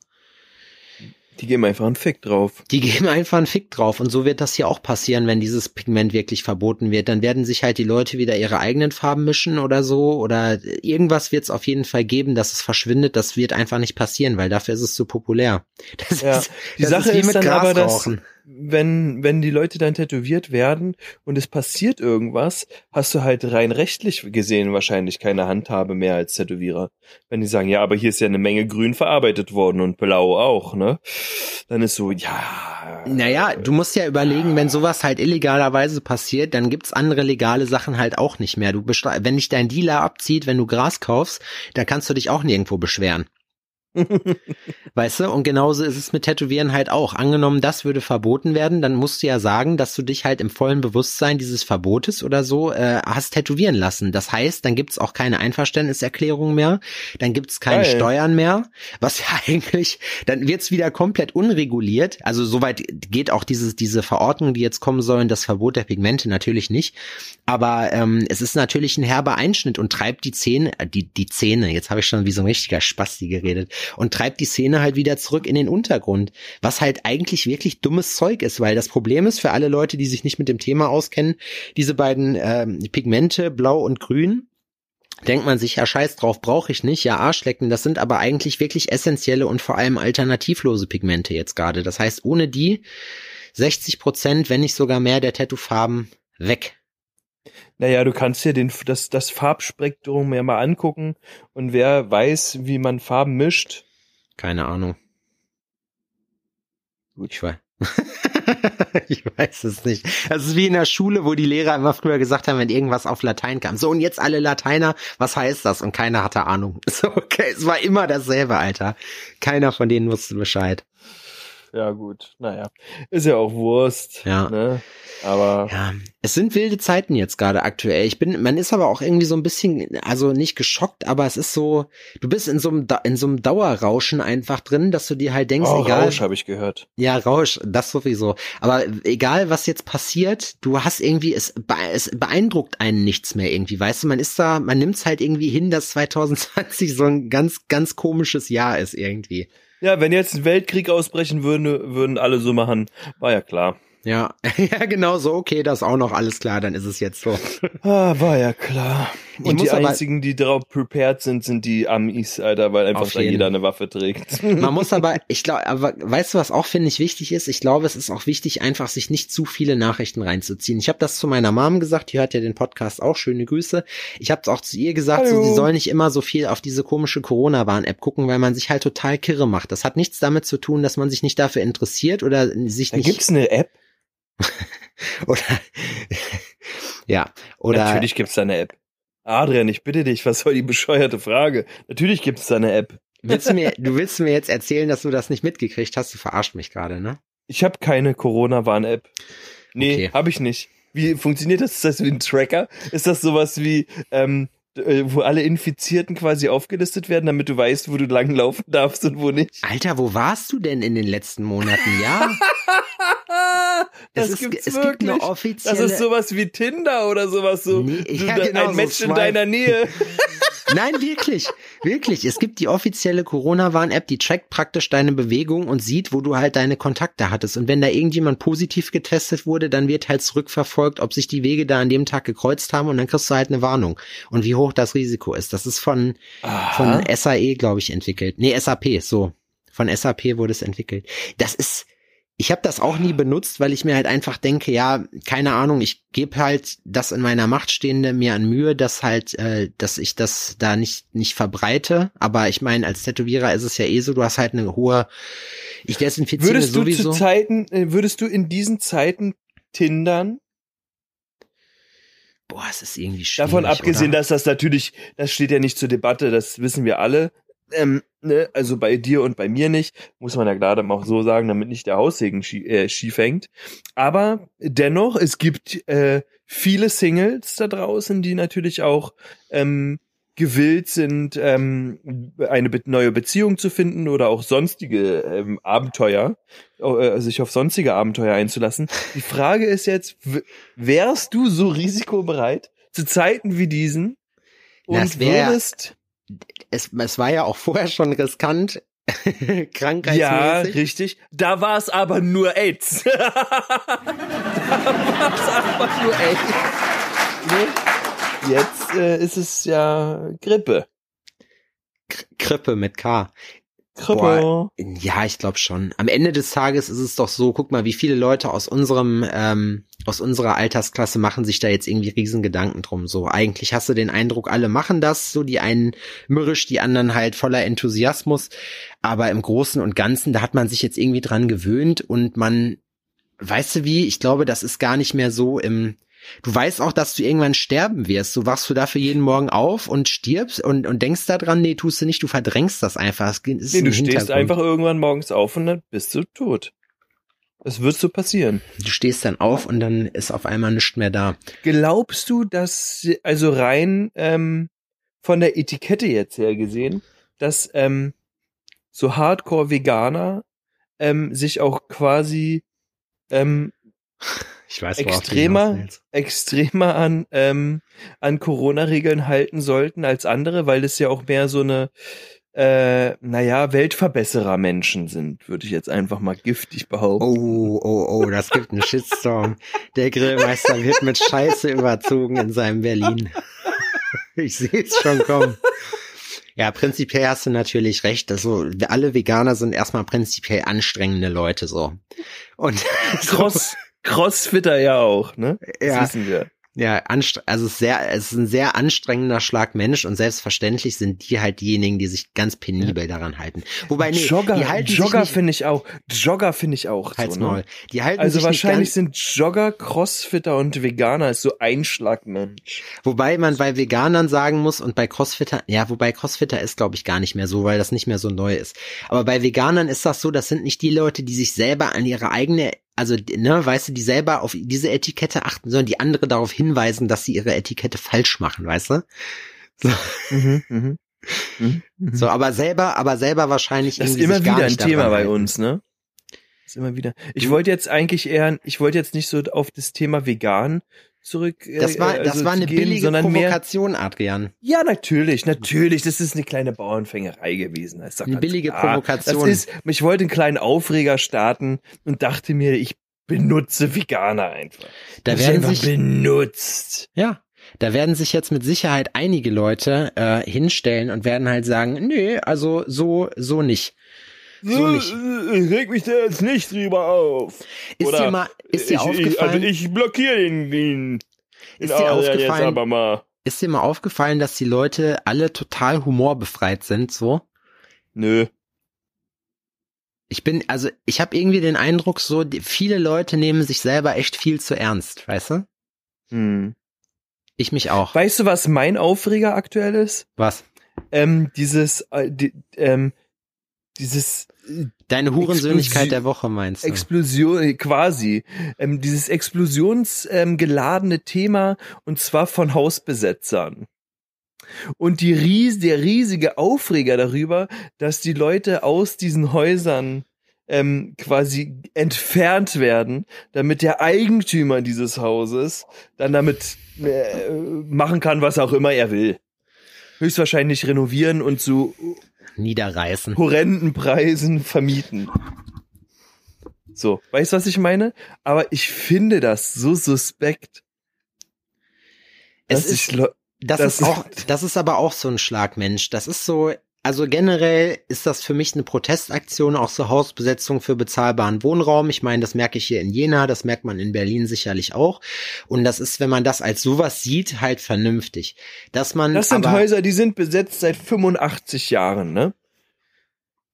S5: Die geben einfach einen Fick drauf.
S4: Die geben einfach einen Fick drauf und so wird das hier auch passieren, wenn dieses Pigment wirklich verboten wird. Dann werden sich halt die Leute wieder ihre eigenen Farben mischen oder so oder irgendwas wird es auf jeden Fall geben, dass es verschwindet. Das wird einfach nicht passieren, weil dafür ist es zu populär. Das
S5: Ja,
S4: ist,
S5: die
S4: das
S5: Sache ist,
S4: mit
S5: dann aber, dass. Wenn wenn die Leute dann tätowiert werden und es passiert irgendwas, hast du halt rein rechtlich gesehen wahrscheinlich keine Handhabe mehr als Tätowierer. Wenn die sagen, ja, aber hier ist ja eine Menge Grün verarbeitet worden und Blau auch, ne? Dann ist so, ja.
S4: Naja, du musst ja überlegen, wenn sowas halt illegalerweise passiert, dann gibt's andere legale Sachen halt auch nicht mehr. Du wenn dich dein Dealer abzieht, wenn du Gras kaufst, dann kannst du dich auch nirgendwo beschweren. Weißt du, und genauso ist es mit Tätowieren halt auch. Angenommen, das würde verboten werden, dann musst du ja sagen, dass du dich halt im vollen Bewusstsein dieses Verbotes oder so äh, hast tätowieren lassen. Das heißt, dann gibt's auch keine Einverständniserklärung mehr, dann gibt's keine
S5: Geil.
S4: Steuern mehr, was ja [laughs] eigentlich, dann wird's wieder komplett unreguliert. Also soweit geht auch dieses, diese Verordnung, die jetzt kommen sollen, das Verbot der Pigmente natürlich nicht. Aber ähm, es ist natürlich ein herber Einschnitt und treibt die Zähne, äh, die, die Zähne, jetzt habe ich schon wie so ein richtiger Spasti geredet, und treibt die Szene halt wieder zurück in den Untergrund, was halt eigentlich wirklich dummes Zeug ist, weil das Problem ist für alle Leute, die sich nicht mit dem Thema auskennen, diese beiden ähm, Pigmente, blau und grün, denkt man sich, ja scheiß drauf, brauche ich nicht, ja Arschlecken, das sind aber eigentlich wirklich essentielle und vor allem alternativlose Pigmente jetzt gerade. Das heißt, ohne die 60 Prozent, wenn nicht sogar mehr der Tattoo-Farben weg.
S5: Naja, du kannst dir den, das, das Farbspektrum ja mal angucken und wer weiß, wie man Farben mischt.
S4: Keine Ahnung. Gut, ich weiß. [laughs] ich weiß es nicht. Das ist wie in der Schule, wo die Lehrer immer früher gesagt haben, wenn irgendwas auf Latein kam. So, und jetzt alle Lateiner, was heißt das? Und keiner hatte Ahnung. [laughs] So, okay, es war immer dasselbe, Alter. Keiner von denen wusste Bescheid.
S5: Ja, gut, naja. Ist ja auch Wurst.
S4: Ja.
S5: Ne? Aber
S4: Ja, es sind wilde Zeiten jetzt gerade aktuell. Ich bin, man ist aber auch irgendwie so ein bisschen, also nicht geschockt, aber es ist so, du bist in so einem, in so einem Dauerrauschen einfach drin, dass du dir halt denkst,
S5: oh,
S4: egal.
S5: Rausch habe ich gehört.
S4: Ja, Rausch, das sowieso. Aber egal, was jetzt passiert, du hast irgendwie, es, es beeindruckt einen nichts mehr irgendwie. Weißt du, man ist da, man nimmt's halt irgendwie hin, dass 2020 so ein ganz, ganz komisches Jahr ist irgendwie.
S5: Ja, wenn jetzt ein Weltkrieg ausbrechen würde, würden alle so machen. War ja klar.
S4: Ja, [laughs] ja, genau so. Okay, das ist auch noch alles klar, dann ist es jetzt so.
S5: Ah, war ja klar.
S4: Ich
S5: Und die einzigen, die darauf prepared sind, sind die Amis, Alter, weil einfach da jeder eine Waffe trägt.
S4: Man [laughs] muss aber, ich glaube, aber weißt du, was auch finde ich wichtig ist? Ich glaube, es ist auch wichtig, einfach sich nicht zu viele Nachrichten reinzuziehen. Ich habe das zu meiner Mom gesagt, die hört ja den Podcast auch, schöne Grüße. Ich habe es auch zu ihr gesagt, so, sie soll nicht immer so viel auf diese komische Corona-Warn-App gucken, weil man sich halt total kirre macht. Das hat nichts damit zu tun, dass man sich nicht dafür interessiert oder sich
S5: Da
S4: nicht
S5: gibt's eine App. [laughs]
S4: oder [laughs] ja oder
S5: Natürlich gibt's da eine App. Adrian, ich bitte dich, was soll die bescheuerte Frage? Natürlich gibt's da eine App.
S4: willst du mir du [laughs] willst mir jetzt erzählen, dass du das nicht mitgekriegt hast? Du verarscht mich gerade, ne?
S5: Ich habe keine Corona-Warn-App. Nee,
S4: Okay.
S5: habe ich nicht. Wie funktioniert das? Ist das wie ein Tracker? Ist das sowas wie, ähm, äh, wo alle Infizierten quasi aufgelistet werden, damit du weißt, wo du lang laufen darfst und wo nicht?
S4: Alter, wo warst du denn in den letzten Monaten? Ja, [laughs] [laughs]
S5: das
S4: es ist,
S5: gibt's
S4: es
S5: wirklich.
S4: gibt eine offizielle.
S5: das ist sowas wie Tinder oder sowas so.
S4: Nee,
S5: du,
S4: ja,
S5: da-
S4: genau,
S5: ein
S4: so
S5: Match in deiner Nähe. [laughs]
S4: Nein, wirklich, wirklich. Es gibt die offizielle Corona-Warn-App, die trackt praktisch deine Bewegung und sieht, wo du halt deine Kontakte hattest. Und wenn da irgendjemand positiv getestet wurde, dann wird halt zurückverfolgt, ob sich die Wege da an dem Tag gekreuzt haben und dann kriegst du halt eine Warnung. Und wie hoch das Risiko ist. Das ist von, von SAE, glaube ich, entwickelt. Nee, SAP, so. Von SAP wurde es entwickelt. Das ist, ich habe das auch nie benutzt, weil ich mir halt einfach denke, ja, keine Ahnung, ich gebe halt das in meiner Macht Stehende mir an Mühe, dass halt, äh, dass ich das da nicht nicht verbreite. Aber ich meine, als Tätowierer ist es ja eh so, du hast halt eine hohe, ich desinfiziere
S5: Würdest du
S4: sowieso.
S5: zu Zeiten, äh, würdest du in diesen Zeiten Tindern?
S4: Boah, es ist irgendwie schwierig.
S5: Davon abgesehen,
S4: oder?
S5: dass das natürlich, das steht ja nicht zur Debatte, das wissen wir alle. Ähm, ne, also bei dir und bei mir nicht, muss man ja gerade auch so sagen, damit nicht der Haussegen schie äh, schief hängt. Aber dennoch, es gibt äh, viele Singles da draußen, die natürlich auch ähm, gewillt sind, ähm, eine be neue Beziehung zu finden oder auch sonstige ähm, Abenteuer, äh, sich auf sonstige Abenteuer einzulassen. Die Frage ist jetzt, wärst du so risikobereit zu Zeiten wie diesen und würdest
S4: es, es war ja auch vorher schon riskant, [laughs]
S5: ja
S4: krankheitsmäßig.
S5: richtig, da war es aber nur AIDS. [laughs] da war es aber nur AIDS. Ne? Jetzt äh, ist es ja Grippe.
S4: Krippe mit K.
S5: Grippe.
S4: Boah, Ja, ich glaube schon. Am Ende des Tages ist es doch so, guck mal, wie viele Leute aus unserem, ähm, aus unserer Altersklasse machen sich da jetzt irgendwie riesen Gedanken drum. So, eigentlich hast du den Eindruck, alle machen das, so die einen mürrisch, die anderen halt voller Enthusiasmus. Aber im Großen und Ganzen, da hat man sich jetzt irgendwie dran gewöhnt und man, weißt du wie, ich glaube, das ist gar nicht mehr so im, Du weißt auch, dass du irgendwann sterben wirst. Du wachst du dafür jeden Morgen auf und stirbst und, und denkst da dran, nee, tust du nicht, du verdrängst das einfach. Es ist
S5: Nee,
S4: ein
S5: du stehst einfach irgendwann morgens auf und dann bist du tot. Das wird so passieren.
S4: Du stehst dann auf und dann ist auf einmal nichts mehr da.
S5: Glaubst du, dass, also rein ähm, von der Etikette jetzt her gesehen, dass ähm, so Hardcore-Veganer ähm, sich auch quasi ähm,
S4: Ich weiß,
S5: extremer, extremer an, ähm, an Corona-Regeln halten sollten als andere, weil das ja auch mehr so eine, äh, naja, Weltverbesserer-Menschen sind, würde ich jetzt einfach mal giftig behaupten.
S4: Oh, oh, oh, das gibt einen Shitstorm. Der Grillmeister wird mit Scheiße überzogen in seinem Berlin. Ich sehe es schon kommen. Ja, prinzipiell hast du natürlich recht. Also alle Veganer sind erstmal prinzipiell anstrengende Leute so. Und
S5: Cross, Crossfitter ja auch, ne? Das
S4: Ja.
S5: wissen wir.
S4: Ja, also es ist sehr, es ist ein sehr anstrengender Schlag Mensch und selbstverständlich sind die halt diejenigen, die sich ganz penibel daran halten. Wobei, nee,
S5: Jogger,
S4: die halten
S5: Jogger
S4: sich nicht,
S5: finde ich auch, Jogger finde ich auch
S4: Halt's
S5: so, ne?
S4: Die halten
S5: Also
S4: sich
S5: wahrscheinlich sind Jogger, Crossfitter und Veganer ist so ein Schlagmensch.
S4: wobei man bei Veganern sagen muss und bei Crossfitter, ja, wobei Crossfitter ist glaube ich gar nicht mehr so, weil das nicht mehr so neu ist. Aber bei Veganern ist das so, das sind nicht die Leute, die sich selber an ihre eigene also, ne, weißt du, die selber auf diese Etikette achten, sondern die andere darauf hinweisen, dass sie ihre Etikette falsch machen, weißt du? So,
S5: Mhm, mhm. Mhm, mhm.
S4: so aber selber, aber selber wahrscheinlich
S5: Das ist immer wieder ein Thema bei uns, ne? Das ist immer wieder. Ich wollte jetzt eigentlich eher, ich wollte jetzt nicht so auf das Thema vegan zurück. äh,
S4: Das war, das
S5: also
S4: war eine
S5: gehen,
S4: billige
S5: sondern mehr.
S4: Provokation, Adrian.
S5: Ja, natürlich, natürlich. Das ist eine kleine Bauernfängerei gewesen. Das ist doch
S4: Eine billige
S5: klar.
S4: Provokation.
S5: Das ist, ich wollte einen kleinen Aufreger starten und dachte mir, ich benutze Veganer einfach.
S4: Da
S5: Ich
S4: werden sich,
S5: benutzt.
S4: ja, Da werden sich jetzt mit Sicherheit einige Leute äh, hinstellen und werden halt sagen, nö, also so, so nicht. So nicht.
S5: Ich reg mich da jetzt nicht drüber auf.
S4: Ist dir mal, ist dir
S5: ich,
S4: aufgefallen,
S5: Ich, also ich blockiere den, den, den
S4: Ist dir
S5: jetzt
S4: aufgefallen-
S5: aber mal.
S4: ist dir mal aufgefallen, dass die Leute alle total humorbefreit sind, so?
S5: Nö.
S4: Ich bin, also ich habe irgendwie den Eindruck, so die, viele Leute nehmen sich selber echt viel zu ernst, weißt du?
S5: Hm.
S4: Ich mich auch.
S5: Weißt du, was mein Aufreger aktuell ist?
S4: Was?
S5: Ähm, dieses, äh, die, ähm, dieses
S4: Deine Hurensöhnlichkeit
S5: Explosi-
S4: der Woche meinst du?
S5: Explosion, äh, quasi, ähm, dieses explosionsgeladene ähm, Thema und zwar von Hausbesetzern. Und die ries der riesige Aufreger darüber, dass die Leute aus diesen Häusern ähm, quasi entfernt werden, damit der Eigentümer dieses Hauses dann damit äh, machen kann, was auch immer er will. Höchstwahrscheinlich renovieren und zu
S4: Niederreißen.
S5: horrenden Preisen vermieten. So, weißt du, was ich meine? Aber ich finde das so suspekt.
S4: Es ist- Das,
S5: Das
S4: ist auch, das ist aber auch so ein Schlagmensch. Das ist so, also generell ist das für mich eine Protestaktion, auch so Hausbesetzung für bezahlbaren Wohnraum. Ich meine, das merke ich hier in Jena, das merkt man in Berlin sicherlich auch. Und das ist, wenn man das als sowas sieht, halt vernünftig. Dass man
S5: das sind
S4: aber,
S5: Häuser, die sind besetzt seit 85 Jahren, ne?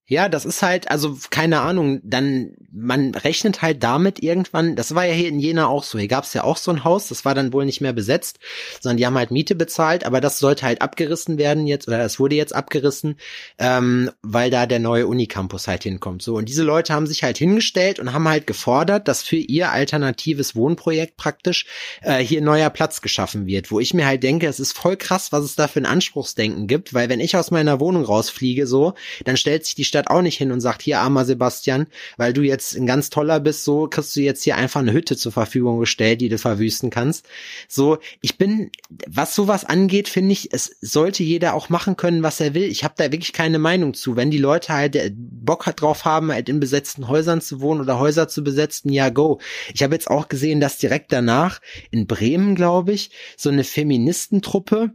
S4: Ja, das ist halt, also keine Ahnung, dann, man rechnet halt damit irgendwann, das war ja hier in Jena auch so, hier gab's ja auch so ein Haus, das war dann wohl nicht mehr besetzt, sondern die haben halt Miete bezahlt, aber das sollte halt abgerissen werden jetzt, oder es wurde jetzt abgerissen, ähm, weil da der neue Unicampus halt hinkommt. So, und diese Leute haben sich halt hingestellt und haben halt gefordert, dass für ihr alternatives Wohnprojekt praktisch äh, hier neuer Platz geschaffen wird, wo ich mir halt denke, es ist voll krass, was es da für ein Anspruchsdenken gibt, weil wenn ich aus meiner Wohnung rausfliege, so, dann stellt sich die Stadt auch nicht hin und sagt, hier, armer Sebastian, weil du jetzt ein ganz toller bist, so kriegst du jetzt hier einfach eine Hütte zur Verfügung gestellt, die du verwüsten kannst. So, ich bin, was sowas angeht, finde ich, es sollte jeder auch machen können, was er will. Ich habe da wirklich keine Meinung zu. Wenn die Leute halt äh, Bock drauf haben, halt in besetzten Häusern zu wohnen oder Häuser zu besetzen, ja, go. Ich habe jetzt auch gesehen, dass direkt danach in Bremen, glaube ich, so eine Feministentruppe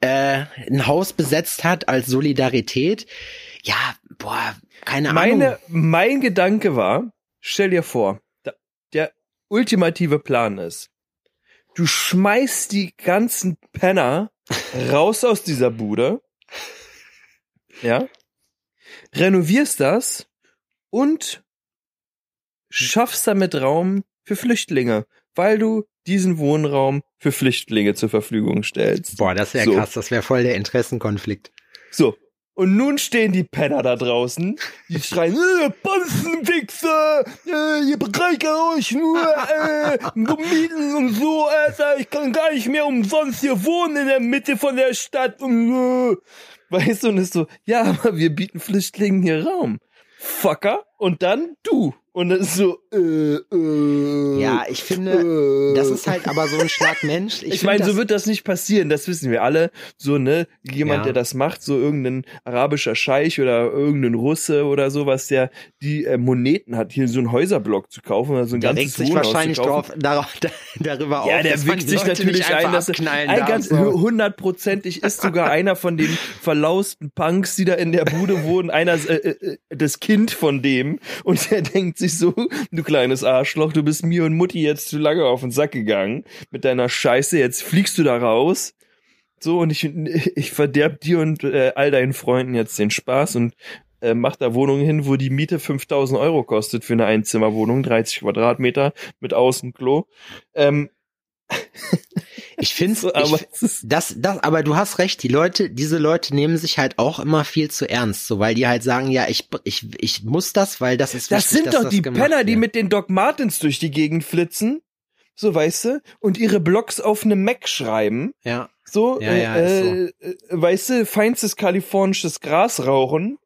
S4: äh, ein Haus besetzt hat als Solidarität. Ja, boah, keine Ahnung.
S5: Meine, mein Gedanke war, stell dir vor, der ultimative Plan ist, du schmeißt die ganzen Penner [laughs] raus aus dieser Bude, ja, renovierst das und schaffst damit Raum für Flüchtlinge, weil du diesen Wohnraum für Flüchtlinge zur Verfügung stellst.
S4: Boah, das wäre
S5: So.
S4: krass, das wäre voll der Interessenkonflikt.
S5: So. Und nun stehen die Penner da draußen, die [laughs] schreien, äh, Banzenwichser, äh, ihr bereichert euch nur, äh, so Mieten und so, Alter, ich kann gar nicht mehr umsonst hier wohnen in der Mitte von der Stadt und, äh. Weißt du, und ist so, ja, aber wir bieten Flüchtlingen hier Raum. Fucker. Und dann du. Und das ist so, äh, äh.
S4: Ja, ich finde,
S5: äh.
S4: das ist halt aber so ein Schlag Mensch. [laughs]
S5: Ich,
S4: find
S5: meine, so wird das nicht passieren, das wissen wir alle. So, ne, jemand,
S4: Ja.
S5: der das macht, so irgendein arabischer Scheich oder irgendein Russe oder sowas, der die äh, Moneten hat, hier so einen Häuserblock zu kaufen oder so ein
S4: der
S5: ganzes
S4: regt sich wahrscheinlich drauf, darauf, [laughs] darüber
S5: Ja,
S4: auf,
S5: der
S4: dass man
S5: wiegt sich natürlich ein, dass
S4: abknallen
S5: ein ganz hundertprozentig ist sogar [laughs] einer von den verlausten Punks, die da in der Bude wohnen, einer äh, äh, das Kind von dem und der denkt sich so, du kleines Arschloch, du bist mir und Mutti jetzt zu lange auf den Sack gegangen mit deiner Scheiße, jetzt fliegst du da raus. So und ich ich verderb dir und äh, all deinen Freunden jetzt den Spaß und äh, mach da Wohnungen hin, wo die Miete 5000 Euro kostet für eine Einzimmerwohnung, 30 Quadratmeter mit Außenklo. Ähm,
S4: Ich finde,
S5: so, aber
S4: ich, das, das, aber du hast recht, die Leute, diese Leute nehmen sich halt auch immer viel zu ernst, so, weil die halt sagen, ja, ich, ich, ich muss das, weil das ist
S5: Das
S4: wichtig,
S5: sind doch
S4: das
S5: die Penner, die
S4: wird.
S5: mit den Doc Martens durch die Gegend flitzen. So, weißt du? Und ihre Blogs auf einem Mac schreiben.
S4: ja,
S5: So,
S4: Ja, ja,
S5: äh,
S4: ist
S5: äh, weißt du, feinstes kalifornisches Gras rauchen.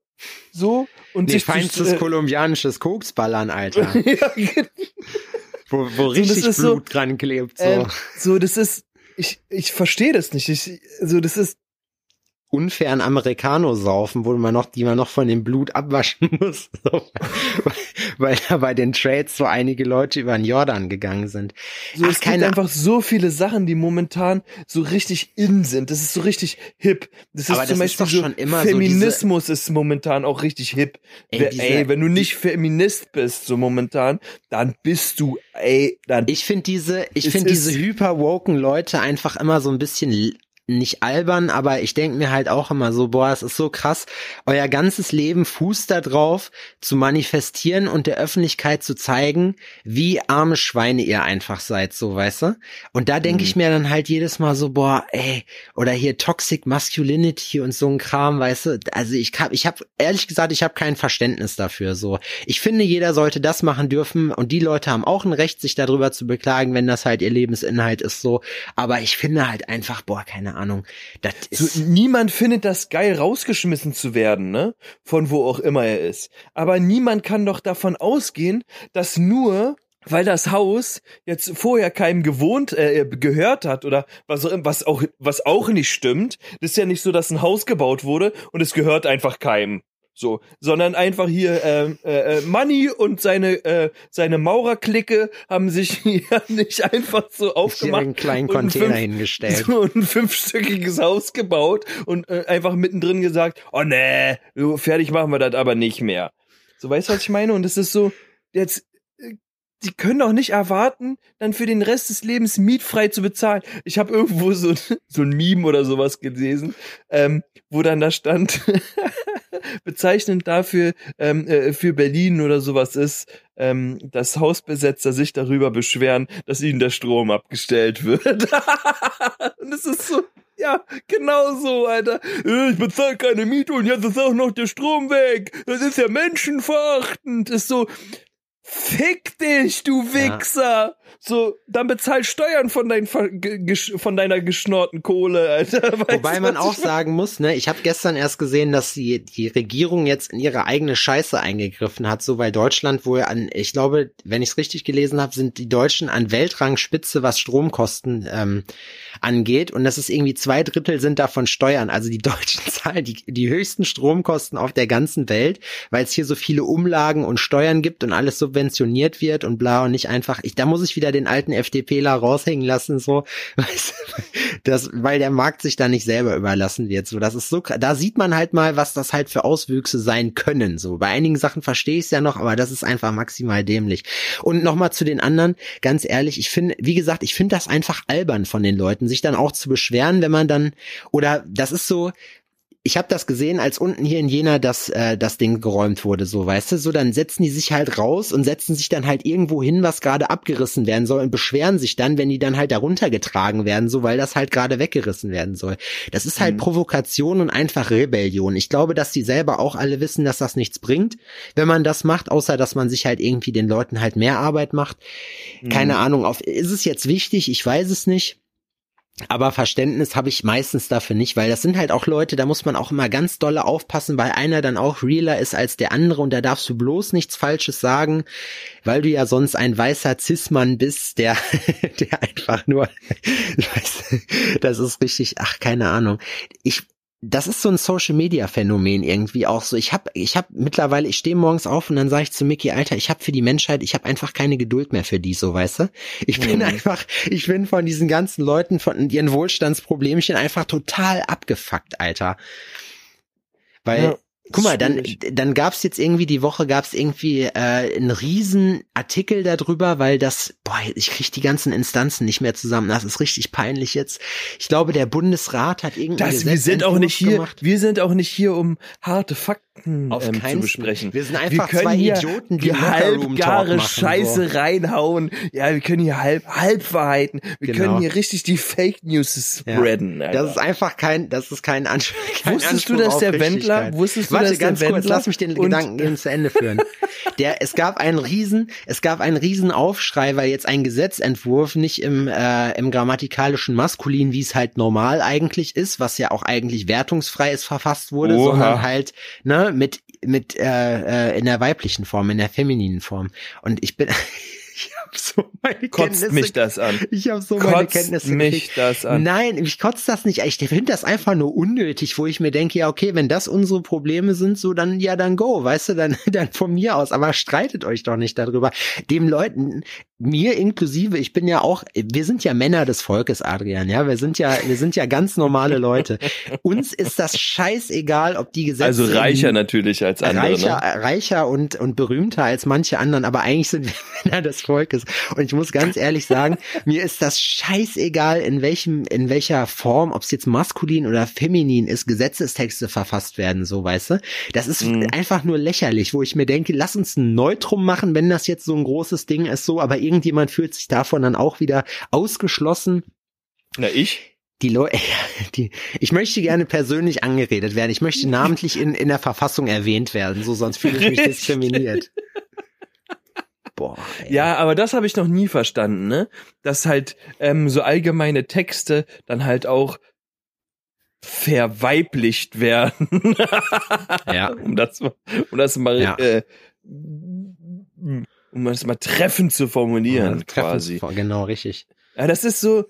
S5: So. Und
S4: nee,
S5: sich
S4: feinstes
S5: äh,
S4: kolumbianisches Koksballern, Alter, [laughs]
S5: ja,
S4: wo, wo richtig
S5: ist
S4: Blut
S5: so,
S4: dran klebt, so.
S5: ähm, so, das ist, ich, ich verstehe das nicht. Ich, so, das ist
S4: unfairen Americano saufen, wo man noch, die man noch von dem Blut abwaschen [laughs] muss, so, weil, da bei den Trades so einige Leute über den Jordan gegangen sind.
S5: So,
S4: Ach,
S5: es gibt einfach so viele Sachen, die momentan so richtig in sind. Das ist so richtig hip. Das ist zum Beispiel so,
S4: schon immer so
S5: Feminismus ist momentan auch richtig hip.
S4: Ey, diese-
S5: ey, wenn du nicht Feminist bist, so momentan, dann bist du, ey, dann
S4: Ich finde diese, ich finde diese hyper-woken Leute einfach immer so ein bisschen nicht albern, aber ich denke mir halt auch immer so, boah, es ist so krass, euer ganzes Leben fußt da drauf, zu manifestieren und der Öffentlichkeit zu zeigen, wie arme Schweine ihr einfach seid, so, weißt du? Und da denke
S5: Mhm.
S4: ich mir dann halt jedes Mal so, boah, ey, oder hier Toxic Masculinity und so ein Kram, weißt du? Also ich hab, ich habe ehrlich gesagt, ich habe kein Verständnis dafür, so. Ich finde, jeder sollte das machen dürfen und die Leute haben auch ein Recht, sich darüber zu beklagen, wenn das halt ihr Lebensinhalt ist, so. Aber ich finde halt einfach, boah, keine Ahnung, das
S5: So,
S4: ist,
S5: niemand findet das geil, rausgeschmissen zu werden, ne? Von wo auch immer er ist. Aber niemand kann doch davon ausgehen, dass nur weil das Haus jetzt vorher keinem gewohnt äh, gehört hat oder was auch was auch was auch nicht stimmt. Das ist ja nicht so, dass ein Haus gebaut wurde und es gehört einfach keinem. So, sondern einfach hier ähm, äh, äh, Money und seine äh, seine Maurerklicke haben sich [laughs] hier nicht einfach so aufgemacht
S4: einen kleinen
S5: und
S4: Container
S5: fünf-
S4: hingestellt. [laughs]
S5: so ein fünfstöckiges Haus gebaut und äh, einfach mittendrin gesagt, oh nee, fertig machen wir das aber nicht mehr. So, weißt du, was ich meine? Und es ist so, jetzt, äh, die können doch nicht erwarten, dann für den Rest des Lebens mietfrei zu bezahlen. Ich habe irgendwo so, [laughs] so ein Meme oder sowas gelesen, ähm, wo dann da stand, bezeichnend dafür ähm, äh, für Berlin oder sowas ist, ähm, dass Hausbesetzer sich darüber beschweren, dass ihnen der Strom abgestellt wird. [laughs] und es ist so, ja, genau so, Alter. Äh, Ich bezahle keine Miete und jetzt ist auch noch der Strom weg. Das ist ja menschenverachtend. Ist so, fick dich, du
S4: Ja.
S5: So, dann bezahl Steuern von, dein, von deiner geschnorten Kohle, Alter. [laughs] Weißt
S4: Wobei man auch sagen muss, ne, ich habe gestern erst gesehen, dass die, die Regierung jetzt in ihre eigene Scheiße eingegriffen hat, so weil Deutschland wohl an, ich glaube, wenn ich es richtig gelesen habe, sind die Deutschen an Weltrangspitze, was Stromkosten ähm, angeht. Und das ist irgendwie zwei Drittel sind davon Steuern. Also die Deutschen [laughs] zahlen die, die höchsten Stromkosten auf der ganzen Welt, weil es hier so viele Umlagen und Steuern gibt und alles subventioniert wird und bla und nicht einfach. Ich, da muss ich wieder den alten FDPler raushängen lassen, so, [laughs] weißt du, das, weil der Markt sich da nicht selber überlassen wird. So, das ist so, da sieht man halt mal, was das halt für Auswüchse sein können. So, bei einigen Sachen verstehe ich es ja noch, aber das ist einfach maximal dämlich. Und nochmal zu den anderen, ganz ehrlich, ich finde, wie gesagt, ich finde das einfach albern von den Leuten, sich dann auch zu beschweren, wenn man dann, oder das ist so, ich habe das gesehen, als unten hier in Jena das, äh, das Ding geräumt wurde, so, weißt du, so, dann setzen die sich halt raus und setzen sich dann halt irgendwo hin, was gerade abgerissen werden soll und beschweren sich dann, wenn die dann halt darunter getragen werden, so, weil das halt gerade weggerissen werden soll. Das ist halt Provokation und einfach Rebellion. Ich glaube, dass die selber auch alle wissen, dass das nichts bringt, wenn man das macht, außer dass man sich halt irgendwie den Leuten halt mehr Arbeit macht. Keine Ahnung, auf, ist es jetzt wichtig? Ich weiß es nicht. Aber Verständnis habe ich meistens dafür nicht, weil das sind halt auch Leute, da muss man auch immer ganz dolle aufpassen, weil einer dann auch realer ist als der andere und da darfst du bloß nichts Falsches sagen, weil du ja sonst ein weißer Cis-Mann bist, der, [laughs] der einfach nur, [laughs] das ist richtig, ach, keine Ahnung. Ich, das ist so ein Social Media Phänomen irgendwie auch so. Ich habe ich habe mittlerweile ich stehe morgens auf und dann sage ich zu Mickey, Alter, ich habe für die Menschheit, ich habe einfach keine Geduld mehr für die so, weißt du? Ich bin einfach ich bin von diesen ganzen Leuten von ihren Wohlstandsproblemchen einfach total abgefuckt, Alter. Weil
S5: Ja,
S4: Guck mal, dann, dann gab's jetzt irgendwie, die Woche gab's irgendwie äh, einen riesen Artikel darüber, weil das, boah, ich krieg die ganzen Instanzen nicht mehr zusammen. Das ist richtig peinlich jetzt. Ich glaube, der Bundesrat hat irgendwie
S5: Das, wir sind auch nicht hier,
S4: gemacht.
S5: wir sind auch nicht hier, um harte Fakten
S4: Auf
S5: ähm, zu
S4: keinen
S5: besprechen.
S4: Fall. Wir sind einfach
S5: können
S4: zwei Idioten, die
S5: halbgare Scheiße
S4: so.
S5: reinhauen. Ja, wir können hier halb, Halbwahrheiten. Wir
S4: Genau.
S5: können hier richtig die Fake News
S4: Ja.
S5: spreaden. Alter.
S4: Das ist einfach kein, das ist kein. [laughs] Kein
S5: Wusstest du,
S4: Anspruch
S5: dass
S4: auf
S5: der Wendler- wusstest du,
S4: Warte,
S5: dass der
S4: ganz kurz,
S5: Wendler
S4: lass mich den Gedanken eben zu Ende führen. [laughs] Der, es gab einen riesen, es gab einen riesen Aufschrei, weil jetzt ein Gesetzentwurf nicht im, äh, im grammatikalischen Maskulin, wie es halt normal eigentlich ist, was ja auch eigentlich wertungsfrei ist, verfasst wurde,
S5: Oha.
S4: sondern halt, ne, mit, mit, äh, äh, in der weiblichen Form, in der femininen Form. Und ich bin, [laughs] Ich habe so meine
S5: Kotzt
S4: Kenntnisse.
S5: mich das an.
S4: Ich habe so meine
S5: Kotzt
S4: Kenntnisse
S5: mich
S4: gekriegt.
S5: das an.
S4: Nein, ich kotze das nicht. Ich finde das einfach nur unnötig, wo ich mir denke, ja, okay, wenn das unsere Probleme sind, so dann ja, dann go, weißt du, dann, [laughs] dann von mir aus. Aber streitet euch doch nicht darüber. Dem Leuten, mir inklusive, ich bin ja auch, wir sind ja Männer des Volkes, Adrian, ja, wir sind ja, wir sind ja ganz normale Leute. Uns ist das scheißegal, ob die Gesetze
S5: Also reicher natürlich als andere.
S4: reicher,
S5: Ne?
S4: reicher und, und berühmter als manche anderen, aber eigentlich sind wir [laughs] Männer des Volkes. Und ich muss ganz ehrlich sagen, mir ist das scheißegal, in welchem, in welcher Form, ob es jetzt maskulin oder feminin ist, Gesetzestexte verfasst werden, so weißt du. Das ist
S5: Mhm.
S4: einfach nur lächerlich, wo ich mir denke, lass uns ein Neutrum machen, wenn das jetzt so ein großes Ding ist, so, aber irgendjemand fühlt sich davon dann auch wieder ausgeschlossen
S5: Na, ich?
S4: die Leute, [laughs] die, ich möchte gerne persönlich angeredet werden. Ich möchte namentlich in, in der Verfassung erwähnt werden, so sonst fühle ich mich diskriminiert. Boah, ey.
S5: Ja, aber das habe ich noch nie verstanden, ne? Dass halt ähm, so allgemeine Texte dann halt auch verweiblicht werden.
S4: Ja. [laughs]
S5: um das um das mal,
S4: Ja.
S5: äh, um das mal treffend zu formulieren,
S4: Ja, treffen-
S5: quasi.
S4: Genau, richtig.
S5: Ja, das ist so,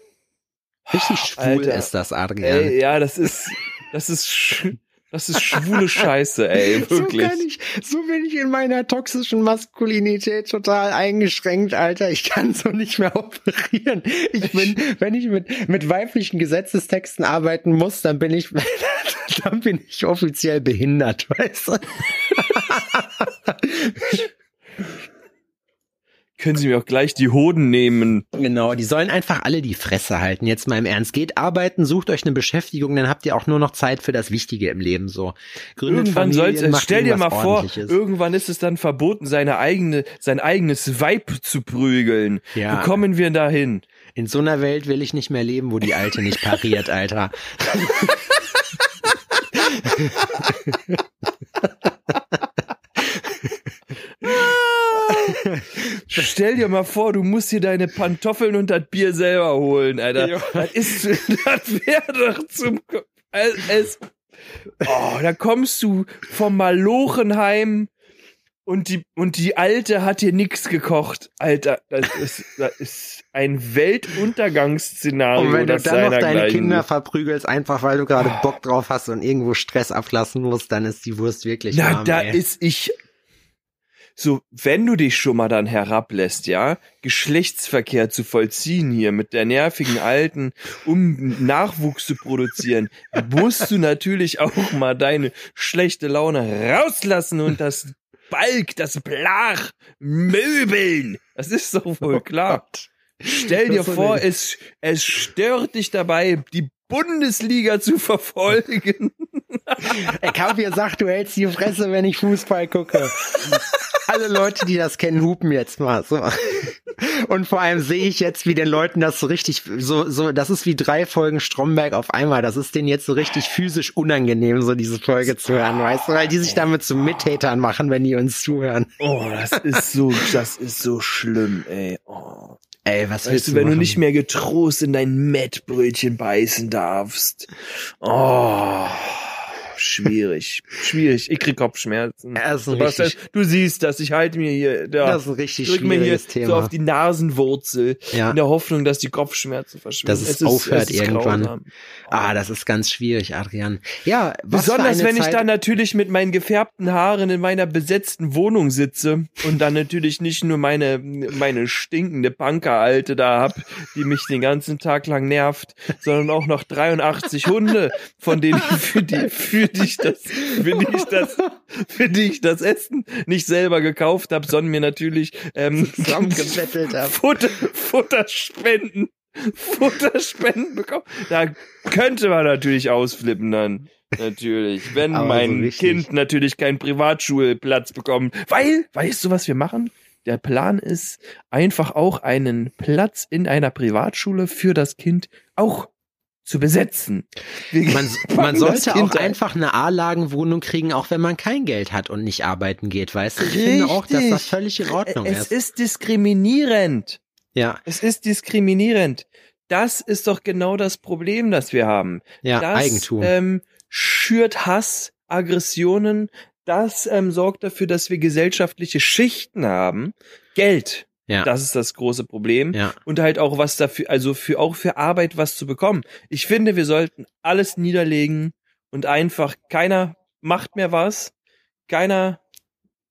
S4: Richtig schwul
S5: Alter.
S4: ist das, Adrian.
S5: ey, ja, das ist, das ist, das ist schwule Scheiße, ey, [laughs]
S4: So
S5: wirklich.
S4: kann ich, so bin ich in meiner toxischen Maskulinität total eingeschränkt, Alter. Ich kann so nicht mehr [laughs] operieren. Ich bin, wenn ich mit, mit weiblichen Gesetzestexten arbeiten muss, dann bin ich, [laughs] dann bin ich offiziell behindert, weißt du?
S5: Können Sie mir auch gleich die Hoden nehmen?
S4: Genau, die sollen einfach alle die Fresse halten. Jetzt mal im Ernst. Geht arbeiten, sucht euch eine Beschäftigung, dann habt ihr auch nur noch Zeit für das Wichtige im Leben, so. Gründet
S5: Irgendwann
S4: Familien,
S5: soll's, stell dir mal vor, irgendwann ist es dann verboten, seine eigene, sein eigenes Weib zu prügeln.
S4: Ja.
S5: Wo kommen wir dahin?
S4: In so einer Welt will ich nicht mehr leben, wo die Alte nicht pariert, Alter. [laughs] [laughs]
S5: Stell dir mal vor, du musst hier deine Pantoffeln und das Bier selber holen, Alter.
S4: Ja.
S5: Das ist, [laughs] das wäre doch zum, es, es, oh, da kommst du vom Malochenheim und die, und die Alte hat dir nix gekocht. Alter, das ist, das ist ein Weltuntergangsszenario.
S4: Und wenn du dann noch deine Kinder
S5: sucht.
S4: verprügelst, einfach weil du gerade Bock drauf hast und irgendwo Stress ablassen musst, dann ist die Wurst wirklich
S5: Na,
S4: warm,
S5: da
S4: ey.
S5: ist ich. So, wenn du dich schon mal dann herablässt, ja, Geschlechtsverkehr zu vollziehen hier mit der nervigen Alten, um Nachwuchs zu produzieren, musst du natürlich auch mal deine schlechte Laune rauslassen und das Balk, das Blach möbeln. Das ist doch wohl klar. Stell dir vor, es, es stört dich dabei, die Bundesliga zu verfolgen.
S4: Ich hab gesagt, du hältst die Fresse, wenn ich Fußball gucke. Alle Leute, die das kennen, hupen jetzt mal. So. Und vor allem sehe ich jetzt, wie den Leuten das so richtig, so, so, das ist wie drei Folgen Stromberg auf einmal. Das ist denen jetzt so richtig physisch unangenehm, so diese Folge zu hören, weißt du, weil die sich damit zu Mittätern machen, wenn die uns zuhören.
S5: Oh, das ist so, das ist so schlimm, ey. Oh.
S4: Ey, was
S5: Weißt
S4: willst
S5: du,
S4: du
S5: wenn du
S4: machen?
S5: nicht mehr getrost in dein Mettbrötchen beißen darfst. Oh, schwierig, schwierig. Ich krieg Kopfschmerzen.
S4: Ist
S5: Sebastian,
S4: richtig-
S5: du siehst das, ich halte mir hier, ja,
S4: Das ist ein richtig
S5: drück mir hier
S4: Thema.
S5: so auf die Nasenwurzel,
S4: Ja.
S5: in der Hoffnung, dass die Kopfschmerzen verschwinden.
S4: Dass es aufhört irgendwann.
S5: grausam.
S4: Ah, das ist ganz schwierig, Adrian. Ja, was
S5: Besonders wenn ich
S4: Zeit,
S5: dann natürlich mit meinen gefärbten Haaren in meiner besetzten Wohnung sitze und dann natürlich nicht nur meine, meine stinkende Punker-Alte da hab, die mich den ganzen Tag lang nervt, sondern auch noch 83 Hunde, von denen für die, für die ich das, für die ich das, für die ich das Essen nicht selber gekauft habe, sondern mir natürlich ähm,
S4: zusammengebettelt hab.
S5: Futter, Futterspenden, Futterspenden bekommen. Da könnte man natürlich ausflippen dann. Natürlich. Wenn
S4: Aber so
S5: mein
S4: richtig.
S5: Kind natürlich keinen Privatschulplatz bekommt. Weil, weißt du, was wir machen? Der Plan ist, einfach auch einen Platz in einer Privatschule für das Kind auch zu besetzen. Wir
S4: Man, [laughs] man sollte auch einfach eine A-Lagenwohnung kriegen, auch wenn man kein Geld hat und nicht arbeiten geht, weißt du? Ich finde auch, dass das
S5: Richtig.
S4: völlig in Ordnung
S5: Es
S4: ist.
S5: ist diskriminierend.
S4: Ja,
S5: Es ist diskriminierend. Das ist doch genau das Problem, das wir haben.
S4: ja,
S5: das
S4: Eigentum.
S5: Ähm, schürt Hass, Aggressionen. Das ähm, sorgt dafür, dass wir gesellschaftliche Schichten haben. Geld.
S4: Ja.
S5: Das ist das große Problem.
S4: Ja.
S5: Und halt auch was dafür, also für auch für Arbeit was zu bekommen. Ich finde, wir sollten alles niederlegen und einfach keiner macht mehr was. Keiner,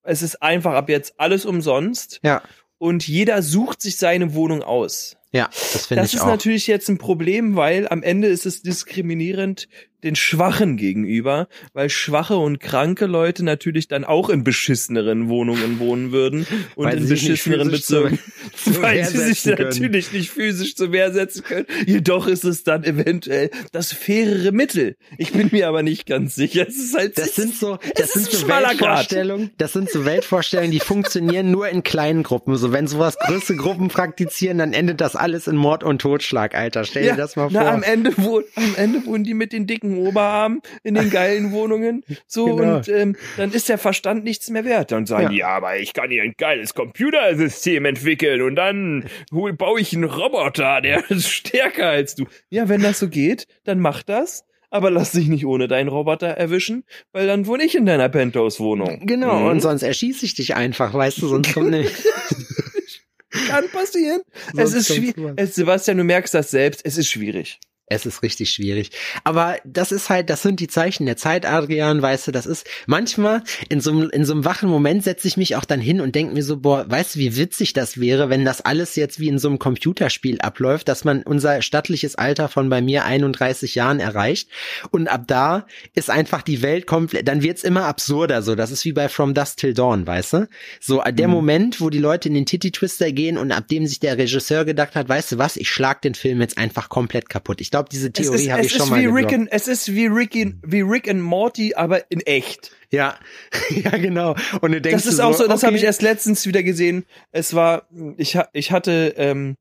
S5: es ist einfach ab jetzt alles umsonst
S4: Ja.
S5: und jeder sucht sich seine Wohnung aus.
S4: Ja, das finde
S5: Das
S4: ich
S5: ist
S4: auch.
S5: natürlich jetzt ein Problem, weil am Ende ist es diskriminierend den Schwachen gegenüber, weil schwache und kranke Leute natürlich dann auch in beschisseneren Wohnungen wohnen würden [laughs] und
S4: Weil
S5: in beschisseneren Bezirken, [laughs] [laughs] weil sie sich
S4: können.
S5: natürlich nicht physisch zu Wehr setzen können. Jedoch ist es dann eventuell das fairere Mittel. Ich bin mir aber nicht ganz sicher. Es ist halt
S4: Das sind so, das sind so. Weltvorstellungen, das sind so Weltvorstellungen, die funktionieren nur in kleinen Gruppen. So, wenn sowas größere Gruppen praktizieren, dann endet das alles in Mord und Totschlag, Alter. Stell dir das mal vor.
S5: Na, am Ende wohnen, am Ende wohnen die mit den dicken Oberarmen in den geilen Wohnungen. [laughs] So,
S4: Genau.
S5: und ähm, dann ist der Verstand nichts mehr wert. Dann sagen
S4: Ja.
S5: die, ja, aber ich kann hier ein geiles Computersystem entwickeln und dann baue ich einen Roboter, der [laughs] ist stärker als du. Ja, wenn das so geht, dann mach das. Aber lass dich nicht ohne deinen Roboter erwischen, weil dann wohne ich in deiner Penthouse-Wohnung.
S4: Genau,
S5: Mhm.
S4: und sonst erschieße ich dich einfach, weißt du, sonst kommt ne, [laughs]
S5: Kann passieren.
S4: Sonst
S5: es ist schwierig. Sebastian, du merkst das selbst. Es ist schwierig.
S4: Es ist richtig schwierig. Aber das ist halt, das sind die Zeichen der Zeit, Adrian, weißt du, das ist manchmal in so einem, in so einem wachen Moment setze ich mich auch dann hin und denke mir so, boah, weißt du, wie witzig das wäre, wenn das alles jetzt wie in so einem Computerspiel abläuft, dass man unser stattliches Alter von bei mir 31 Jahren erreicht und ab da ist einfach die Welt komplett, dann wird's immer absurder so. Das ist wie bei From Dusk Till Dawn, weißt du? So der Moment, wo die Leute in den Titty Twister gehen und ab dem sich der Regisseur gedacht hat, weißt du was, ich schlag den Film jetzt einfach komplett kaputt. Ich glaube, diese
S5: Es
S4: Theorie habe ich schon mal
S5: wie Rick
S4: gedroppt.
S5: and, es ist wie Rick, in, wie Rick and Morty, aber in echt.
S4: Ja, [laughs] ja genau. Und du denkst
S5: Das ist
S4: du
S5: auch so, das
S4: okay,
S5: habe ich erst letztens wieder gesehen. Es war, ich, ich hatte, ähm,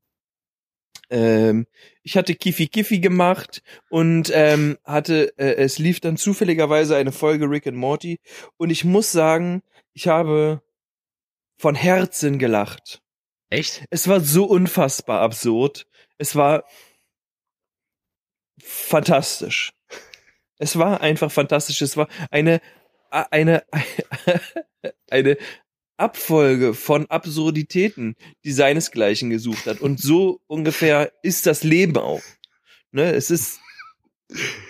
S5: ähm, ich hatte Kiffi Kiffi gemacht und ähm, hatte, äh, es lief dann zufälligerweise eine Folge Rick and Morty und ich muss sagen, ich habe von Herzen gelacht.
S4: Echt?
S5: Es war so unfassbar absurd. Es war fantastisch. Es war einfach fantastisch. Es war eine, eine, [laughs] eine Abfolge von Absurditäten, die seinesgleichen gesucht hat. Und so ungefähr ist das Leben auch. Ne, es ist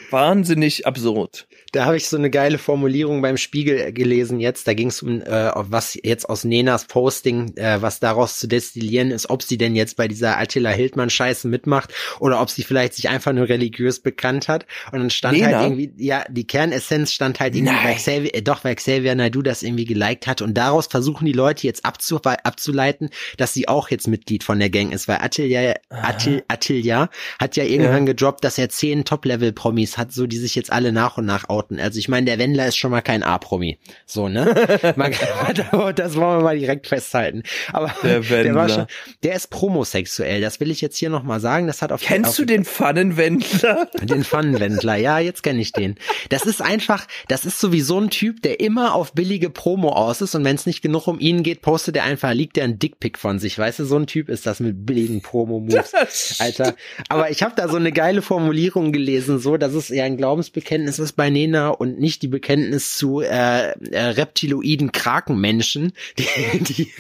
S5: wahnsinnig absurd.
S4: Da habe ich so eine geile Formulierung beim Spiegel gelesen jetzt. Da ging es um, äh, was jetzt aus Nenas Posting, äh, was daraus zu destillieren ist, ob sie denn jetzt bei dieser Attila Hildmann-Scheiße mitmacht oder ob sie vielleicht sich einfach nur religiös bekannt hat. Und dann stand
S5: Nena?
S4: halt irgendwie, ja, die Kernessenz stand halt irgendwie
S5: Nein.
S4: bei Xavier, äh, doch, weil Xavier Naidoo das irgendwie geliked hat. Und daraus versuchen die Leute jetzt abzu, abzuleiten, dass sie auch jetzt Mitglied von der Gang ist, weil Attila, Attil, Attila hat ja irgendwann gedroppt, dass er zehn Top-Level-Promis hat, so die sich jetzt alle nach und nach outen. Also ich meine, der Wendler ist schon mal kein A-Promi. So, ne? [laughs] Man kann, [laughs] das wollen wir mal direkt festhalten. Aber
S5: Der [laughs]
S4: der, war
S5: Wendler.
S4: schon, der ist promosexuell. Das will ich jetzt hier nochmal sagen. Das hat auf
S5: Kennst
S4: auf,
S5: du den Pfannenwendler?
S4: den Pfannenwendler, ja, jetzt kenne ich den. Das ist einfach, das ist sowieso ein Typ, der immer auf billige Promo aus ist und wenn es nicht genug um ihn geht, postet er einfach, liegt er ein Dickpick von sich, weißt du, so ein Typ ist das mit billigen Promo-Moves. Alter. Aber ich habe da so eine geile Formulierung gelesen, so, dass es ja ein Glaubensbekenntnis ist bei Nena und nicht die Bekenntnis zu äh, äh, reptiloiden Krakenmenschen, [laughs] die, die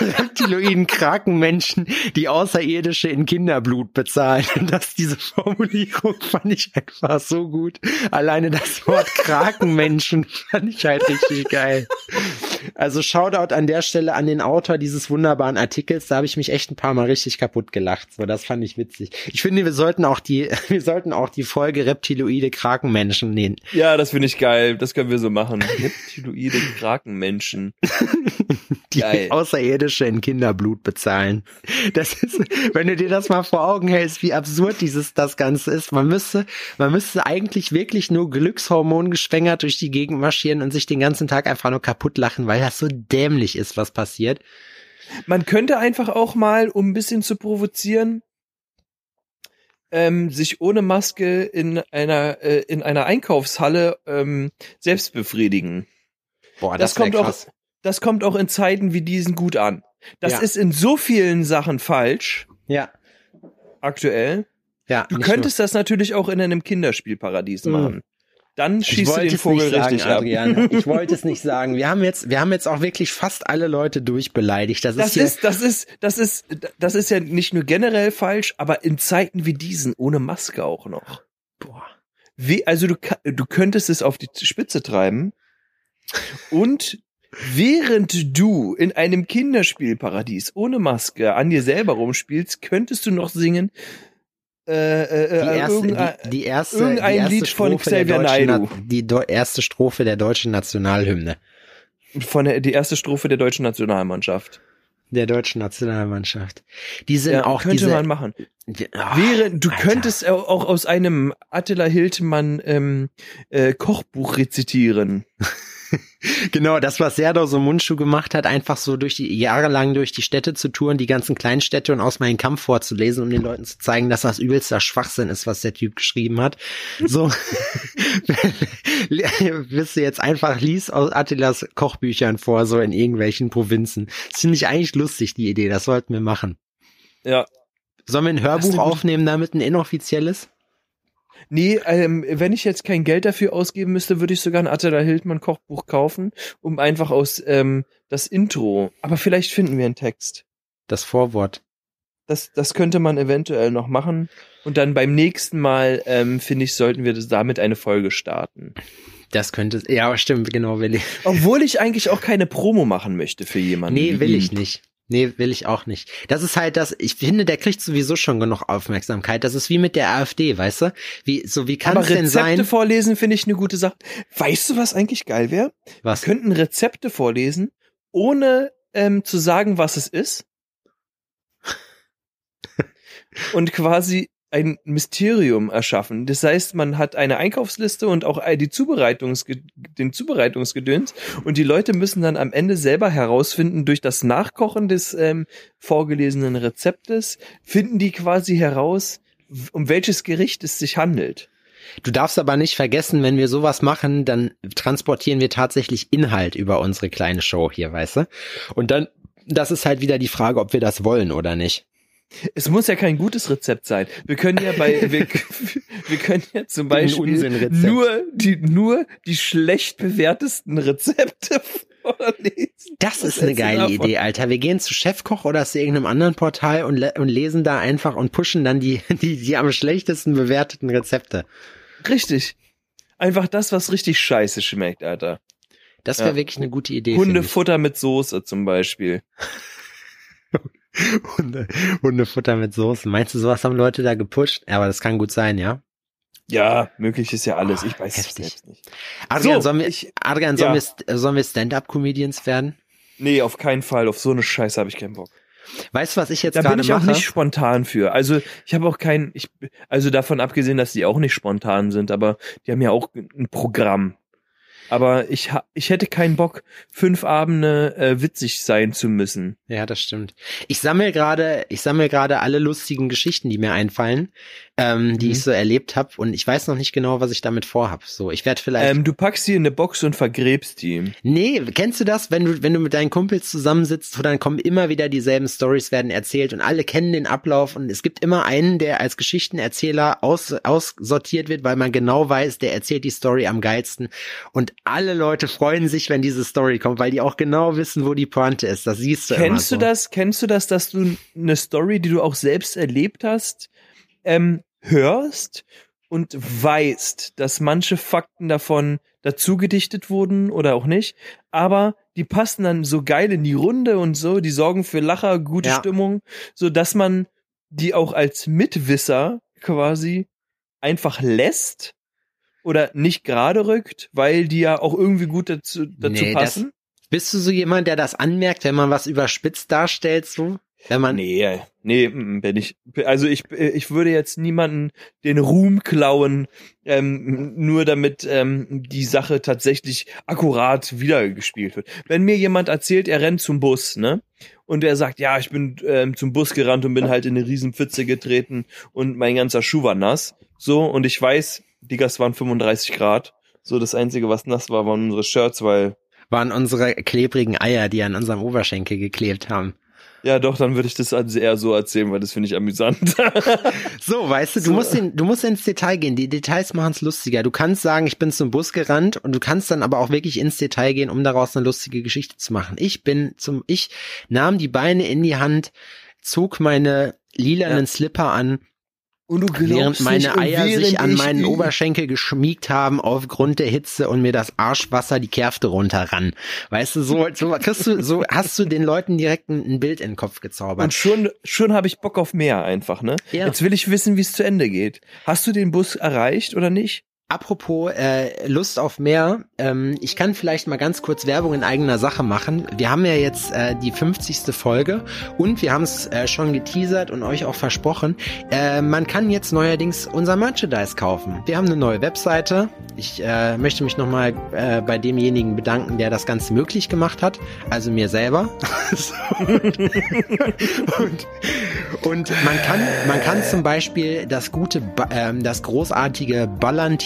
S4: [laughs] reptiloiden Krakenmenschen, die Außerirdische in Kinderblut bezahlen. Und das, diese Formulierung fand ich einfach so gut. Alleine das Wort Krakenmenschen fand ich halt richtig geil. Also Shoutout an der Stelle an den Autor dieses wunderbaren Artikels. Da habe ich mich echt ein paar Mal richtig kaputt gelacht. So, das fand ich witzig. Ich finde, wir sollten auch die, [laughs] wir sollten auch die Folge Reptiloide Krakenmenschen nehmen.
S5: Ja, das finde ich geil. Das können wir so machen. Reptiloide Krakenmenschen. [laughs]
S4: die
S5: Geil.
S4: Außerirdische in Kinderblut bezahlen. Das ist, wenn du dir das mal vor Augen hältst, wie absurd dieses, das Ganze ist. Man müsste, man müsste eigentlich wirklich nur Glückshormon geschwängert durch die Gegend marschieren und sich den ganzen Tag einfach nur kaputt lachen, weil das so dämlich ist, was passiert.
S5: Man könnte einfach auch mal, um ein bisschen zu provozieren, ähm, sich ohne Maske in einer äh, in einer Einkaufshalle ähm, selbst befriedigen.
S4: Boah,
S5: Das,
S4: das,
S5: kommt auch
S4: krass.
S5: das kommt auch in Zeiten wie diesen gut an. Das
S4: Ja.
S5: ist in so vielen Sachen falsch
S4: Ja,
S5: aktuell.
S4: ja.
S5: Du könntest das natürlich auch in einem Kinderspielparadies
S4: Mhm.
S5: machen. Dann schießt du den Vogel
S4: nicht sagen,
S5: richtig ab.
S4: Adrian. [laughs] Ich wollte es nicht sagen. Wir haben jetzt, wir haben jetzt auch wirklich fast alle Leute durchbeleidigt. Das,
S5: Das
S4: ist,
S5: das ist, das ist, das ist ja nicht nur generell falsch, aber in Zeiten wie diesen ohne Maske auch noch.
S4: boah.
S5: Wie, also du, du könntest es auf die Spitze treiben und während du in einem Kinderspielparadies ohne Maske an dir selber rumspielst, könntest du noch singen äh, äh,
S4: Die
S5: äh,
S4: erste, die, die erste,
S5: irgendein
S4: die erste
S5: Lied von
S4: Strophe der
S5: Xavier
S4: deutschen
S5: Naidoo.
S4: Na- Die erste Strophe der deutschen Nationalhymne.
S5: von der, die erste Strophe der deutschen Nationalmannschaft.
S4: Der deutschen Nationalmannschaft. Die sind
S5: Ja,
S4: auch
S5: könnte
S4: diese.
S5: man machen.
S4: die- ah,
S5: Wäre, du
S4: Alter.
S5: könntest au- auch aus einem Attila Hildmann ähm, äh, Kochbuch rezitieren. [laughs] [laughs]
S4: Genau, das, was Serdar so Mundschuh gemacht hat, einfach so durch die jahrelang durch die Städte zu touren, die ganzen Kleinstädte und aus meinem Kampf vorzulesen, um den Leuten zu zeigen, dass das übelster Schwachsinn ist, was der Typ geschrieben hat. So [laughs] wirst du jetzt einfach liest aus Attilas Kochbüchern vor, so in irgendwelchen Provinzen. Das finde ich eigentlich lustig, die Idee. Das sollten wir machen.
S5: Ja.
S4: Sollen wir ein Hörbuch aufnehmen, damit ein inoffizielles?
S5: Nee, ähm, wenn ich jetzt kein Geld dafür ausgeben müsste, würde ich sogar ein Attila Hildmann Kochbuch kaufen, um einfach aus ähm, das Intro. Aber vielleicht finden wir einen Text.
S4: Das Vorwort.
S5: Das, das könnte man eventuell noch machen. Und dann beim nächsten Mal, ähm, finde ich, sollten wir das damit eine Folge starten.
S4: Das könnte, ja, stimmt, genau, will ich.
S5: Obwohl ich eigentlich auch keine Promo machen möchte für jemanden.
S4: Nee, will ich nicht. Nee, will ich auch nicht. Das ist halt das, ich finde, der kriegt sowieso schon genug Aufmerksamkeit. Das ist wie mit der AfD, weißt du? Wie, so, wie kann es denn
S5: Rezepte
S4: sein?
S5: vorlesen finde ich eine gute Sache. Weißt du, was eigentlich geil wäre?
S4: Was?
S5: Wir könnten Rezepte vorlesen, ohne ähm, zu sagen, was es ist. [laughs] Und quasi ein Mysterium erschaffen. Das heißt, man hat eine Einkaufsliste und auch die Zubereitungsge den Zubereitungsgedöns und die Leute müssen dann am Ende selber herausfinden, durch das Nachkochen des ähm, vorgelesenen Rezeptes, finden die quasi heraus, um welches Gericht es sich handelt.
S4: Du darfst aber nicht vergessen, wenn wir sowas machen, dann transportieren wir tatsächlich Inhalt über unsere kleine Show hier, weißt du? Und dann, das ist halt wieder die Frage, ob wir das wollen oder nicht.
S5: Es muss ja kein gutes Rezept sein. Wir können ja bei, wir, [laughs] wir können ja zum Beispiel nur die, nur die schlecht bewertesten Rezepte [laughs] vorlesen.
S4: Das ist eine geile
S5: davon?
S4: Idee, Alter. Wir gehen zu Chefkoch oder zu irgendeinem anderen Portal und, und lesen da einfach und pushen dann die, [laughs] die, die am schlechtesten bewerteten Rezepte.
S5: Richtig. Einfach das, was richtig scheiße schmeckt, Alter.
S4: Das wäre
S5: Ja.
S4: wirklich eine gute Idee.
S5: Hundefutter mit Soße zum Beispiel.
S4: Hunde, Hundefutter mit Soßen. Meinst du, sowas haben Leute da gepusht? Ja, aber das kann gut sein, ja?
S5: Ja, möglich ist ja alles. Ich weiß es
S4: Heftig.
S5: selbst nicht.
S4: Adrian,
S5: So,
S4: sollen wir,
S5: ich-
S4: Adrian, sollen
S5: ja.
S4: wir, sollen wir Stand-Up-Comedians werden?
S5: Nee, auf keinen Fall. Auf so eine Scheiße habe ich keinen Bock.
S4: Weißt du, was ich jetzt
S5: Da
S4: gerade
S5: bin ich auch
S4: mache?
S5: nicht spontan für. Also ich habe auch kein, ich, also davon abgesehen, dass die auch nicht spontan sind, aber die haben ja auch ein Programm. Aber ich, ich hätte keinen Bock, fünf Abende äh, witzig sein zu müssen.
S4: Ja, das stimmt. Ich sammle gerade, ich sammle gerade alle lustigen Geschichten, die mir einfallen, ähm, die
S5: Mhm.
S4: ich so erlebt habe, und ich weiß noch nicht genau, was ich damit vorhab. So, ich werde vielleicht.
S5: Ähm, du packst sie in eine Box und vergräbst die.
S4: Nee, kennst du das, wenn du, wenn du mit deinen Kumpels zusammensitzt, dann kommen immer wieder dieselben Stories werden erzählt und alle kennen den Ablauf und es gibt immer einen, der als Geschichtenerzähler aus, aussortiert wird, weil man genau weiß, der erzählt die Story am geilsten und alle Leute freuen sich, wenn diese Story kommt, weil die auch genau wissen, wo die Pointe ist. Das siehst du immer
S5: Kennst
S4: so.
S5: du das? Kennst du das, dass du eine Story, die du auch selbst erlebt hast, ähm, hörst und weißt, dass manche Fakten davon dazu gedichtet wurden oder auch nicht, aber die passen dann so geil in die Runde und so, die sorgen für Lacher, gute
S4: Ja.
S5: Stimmung, so dass man die auch als Mitwisser quasi einfach lässt oder nicht gerade rückt, weil die ja auch irgendwie gut dazu, dazu
S4: Nee, das-
S5: passen.
S4: Bist du so jemand, der das anmerkt, wenn man was überspitzt darstellt, so? Wenn man,
S5: Nee, nee, mm, bin ich. Also ich, ich würde jetzt niemanden den Ruhm klauen, ähm, nur damit ähm, die Sache tatsächlich akkurat wiedergespielt wird. Wenn mir jemand erzählt, er rennt zum Bus, ne? Und er sagt, ja, ich bin ähm, zum Bus gerannt und bin halt in eine riesen Pfütze getreten und mein ganzer Schuh war nass. So, und ich weiß, Digga, es waren 35 Grad. So, das Einzige, was nass war, waren unsere Shirts, weil
S4: waren unsere klebrigen Eier, die an unserem Oberschenkel geklebt haben.
S5: Ja, doch, dann würde ich das eher so erzählen, weil das finde ich amüsant. [laughs]
S4: So, weißt du, du musst, in, du musst ins Detail gehen. Die Details machen es lustiger. Du kannst sagen, ich bin zum Bus gerannt und du kannst dann aber auch wirklich ins Detail gehen, um daraus eine lustige Geschichte zu machen. Ich bin zum, ich nahm die Beine in die Hand, zog meine lilanen
S5: Ja.
S4: Slipper an,
S5: Und du
S4: während meine Eier sich an meinen
S5: Ober
S4: Oberschenkel geschmiegt haben aufgrund der Hitze und mir das Arschwasser die Kärfte runterrann. Weißt du, so, so kriegst du, so hast du den Leuten direkt ein, ein Bild in den Kopf gezaubert.
S5: Und schon, schon habe ich Bock auf mehr einfach, ne?
S4: Ja.
S5: Jetzt will ich wissen, wie es zu Ende geht. Hast du den Bus erreicht oder nicht?
S4: Apropos äh, Lust auf mehr, ähm, ich kann vielleicht mal ganz kurz Werbung in eigener Sache machen. Wir haben ja jetzt äh, die 50. Folge und wir haben es äh, schon geteasert und euch auch versprochen. Äh, man kann jetzt neuerdings unser Merchandise kaufen. Wir haben eine neue Webseite. Ich äh, möchte mich nochmal äh, bei demjenigen bedanken, der das Ganze möglich gemacht hat, also mir selber. So. [laughs] und, und man kann, man kann zum Beispiel das gute, ähm, das großartige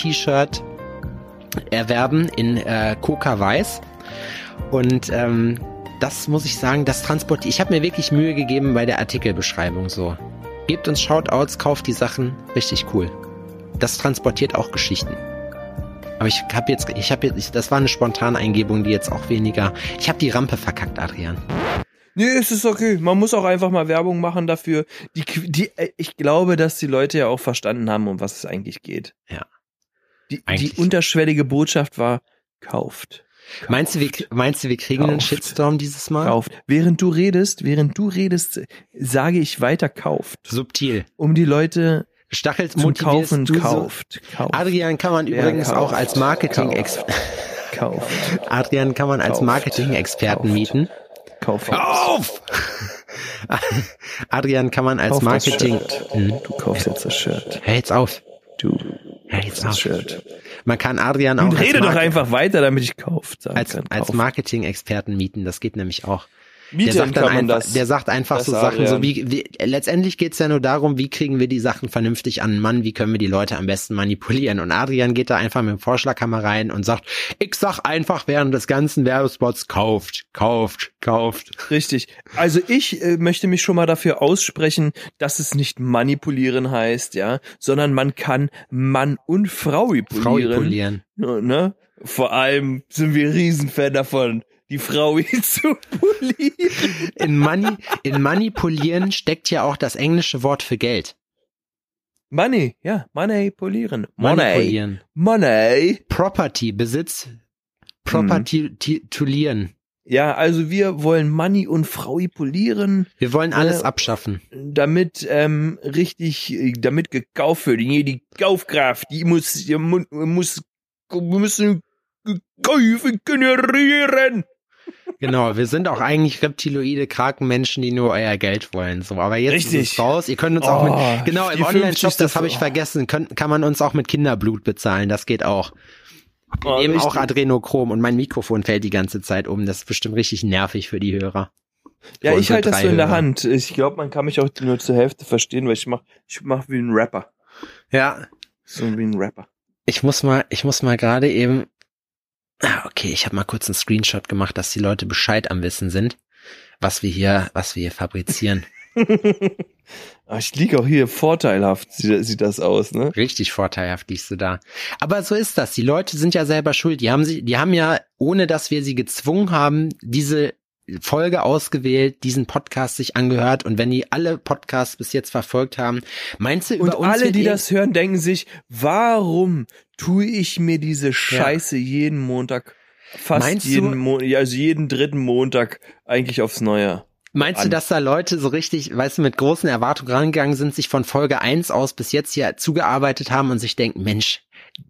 S4: Ballern-T-Shirt erwerben in äh, Coca Weiß. Und ähm, das muss ich sagen, das transportiert. Ich habe mir wirklich Mühe gegeben bei der Artikelbeschreibung so. Gebt uns Shoutouts, kauft die Sachen, richtig cool. Das transportiert auch Geschichten. Aber ich habe jetzt, ich habe jetzt, das war eine spontane Eingebung, die jetzt auch weniger. Ich habe die Rampe verkackt, Adrian.
S5: Nee, es ist okay. Man muss auch einfach mal Werbung machen dafür. Die, die, äh, ich glaube, dass die Leute ja auch verstanden haben, um was es eigentlich geht.
S4: Ja.
S5: Die, die unterschwellige Botschaft war, kauft.
S4: Meinst du, wir, meinst du, wir kriegen einen
S5: Kauft.
S4: Shitstorm dieses Mal?
S5: Kauft. Während du redest, während du redest, sage ich weiter kauft.
S4: Subtil.
S5: Um die Leute
S4: Stachelt
S5: zum Kaufen
S4: du so.
S5: kauft. Kauft.
S4: Adrian kann man übrigens
S5: kauft?
S4: auch als Marketing
S5: Kauft. [laughs]
S4: Adrian kann man als
S5: Kauft.
S4: Marketing-Experten
S5: Kauft.
S4: mieten.
S5: Kauf.
S4: Auf! [laughs] Adrian kann man als
S5: Kauf
S4: Marketing. Hm.
S5: Du kaufst jetzt das Shirt.
S4: Hör jetzt auf.
S5: Du
S4: Hör jetzt
S5: das. Shirt.
S4: Man kann Adrian auch
S5: Und rede doch einfach weiter, damit ich kauft sagen
S4: als, als. Marketing-Experten mieten. Das geht nämlich auch. Der
S5: Mieten
S4: sagt, dann einfach,
S5: das.
S4: der sagt einfach so Sachen, so wie, wie letztendlich geht's ja nur darum, wie kriegen wir die Sachen vernünftig an den Mann, wie können wir die Leute am besten manipulieren. Und Adrian geht da einfach mit dem Vorschlaghammer rein und sagt, ich sag einfach während des ganzen Werbespots, kauft, kauft, kauft.
S5: Richtig. Also ich äh, möchte mich schon mal dafür aussprechen, dass es nicht manipulieren heißt, ja, sondern man kann Mann und Frau polieren.
S4: Frau polieren.
S5: Ne? Vor allem sind wir Riesenfan davon, die Frau [laughs] zu polieren.
S4: In, Mani in manipulieren steckt ja auch das englische Wort für Geld.
S5: Money, ja, Money polieren. Money.
S4: Manipulieren.
S5: Money.
S4: Property, Besitz. Property tulieren.
S5: Ja, also wir wollen Money und Frau polieren.
S4: Wir wollen alles
S5: Ja.
S4: abschaffen.
S5: damit ähm, richtig, äh, damit gekauft wird. Hier die Kaufkraft, die muss, die mu- muss, wir müssen Käufe generieren.
S4: Genau, wir sind auch eigentlich reptiloide Krakenmenschen, die nur euer Geld wollen. So, aber jetzt ist
S5: Richtig.
S4: es raus. Ihr könnt uns auch
S5: Oh,
S4: mit, genau, im Online-Shop,
S5: 50.
S4: das habe ich vergessen, könnt, kann man uns auch mit Kinderblut bezahlen. Das geht auch.
S5: Oh,
S4: Eben auch. Adrenochrom und mein Mikrofon fällt die ganze Zeit um. Das ist bestimmt richtig nervig für die Hörer.
S5: Ja, ich halte das so in der
S4: Hörer.
S5: Hand. Ich glaube, man kann mich auch nur zur Hälfte verstehen, weil ich mach, ich mach wie ein Rapper.
S4: Ja,
S5: So wie ein Rapper.
S4: ich muss mal, ich muss mal gerade eben. Ah, okay, ich habe mal kurz einen Screenshot gemacht, dass die Leute Bescheid am Wissen sind, was wir hier, was wir hier fabrizieren. [laughs]
S5: Ah, ich liege auch hier vorteilhaft, sieht, sieht das aus, ne?
S4: Richtig vorteilhaft liegst du da. Aber so ist das. Die Leute sind ja selber schuld. Die haben sie, die haben ja, ohne dass wir sie gezwungen haben, diese Folge ausgewählt, diesen Podcast sich angehört. Und wenn die alle Podcasts bis jetzt verfolgt haben, meinst du,
S5: Und
S4: über uns
S5: alle, die das hören, denken sich, warum tue ich mir diese Scheiße jeden Montag, fast
S4: Meinst
S5: jeden Mo ja, also jeden dritten Montag eigentlich aufs Neue?
S4: Meinst du, dass da Leute so richtig, weißt du, mit großen Erwartungen rangegangen sind, sich von Folge 1 aus bis jetzt hier zugearbeitet haben und sich denken, Mensch,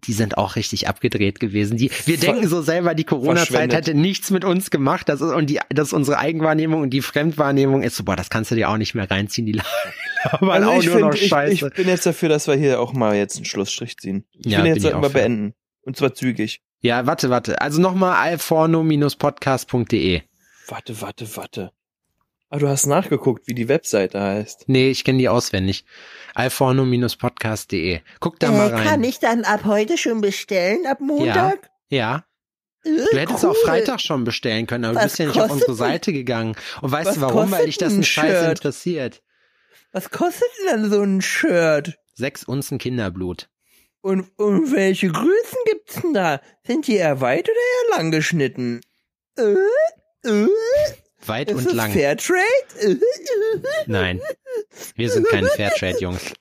S4: die sind auch richtig abgedreht gewesen. Die, wir
S5: Ver-
S4: denken so selber, die Corona-Zeit hätte nichts mit uns gemacht. Das ist, und die, das ist unsere Eigenwahrnehmung und die Fremdwahrnehmung ist so, boah, das kannst du dir auch nicht mehr reinziehen, die [laughs] labern
S5: Also
S4: auch
S5: ich,
S4: nur noch
S5: find, ich,
S4: Scheiße.
S5: ich bin jetzt dafür, dass wir hier auch mal jetzt einen Schlussstrich ziehen. Ich
S4: Ja,
S5: bin
S4: bin
S5: jetzt
S4: ich auch
S5: mal beenden. Und zwar zügig.
S4: ja, warte, warte. Also nochmal alforno-podcast.de.
S5: Warte, warte, warte. Ah, du hast nachgeguckt, wie die Webseite heißt.
S4: Nee, ich kenne die auswendig. alforno-podcast.de. Guck da mal
S7: Äh,
S4: rein.
S7: kann ich dann ab heute schon bestellen, ab Montag?
S4: Ja. Du hättest auch Freitag schon bestellen können, aber du
S7: Was
S4: bist ja nicht auf unsere Seite gegangen. Und weißt
S7: Was
S4: du warum? Weil dich das
S7: ein
S4: Scheiß
S7: Shirt?
S4: interessiert.
S7: Was kostet denn dann so ein Shirt?
S4: Sechs Unzen Kinderblut.
S7: Und, und welche Größen gibt's denn da? Sind die eher weit oder eher lang geschnitten? Äh, äh,
S4: Weit
S7: ist
S4: und lang.
S7: Fairtrade? [laughs]
S4: Nein. Wir sind keine Fairtrade-Jungs.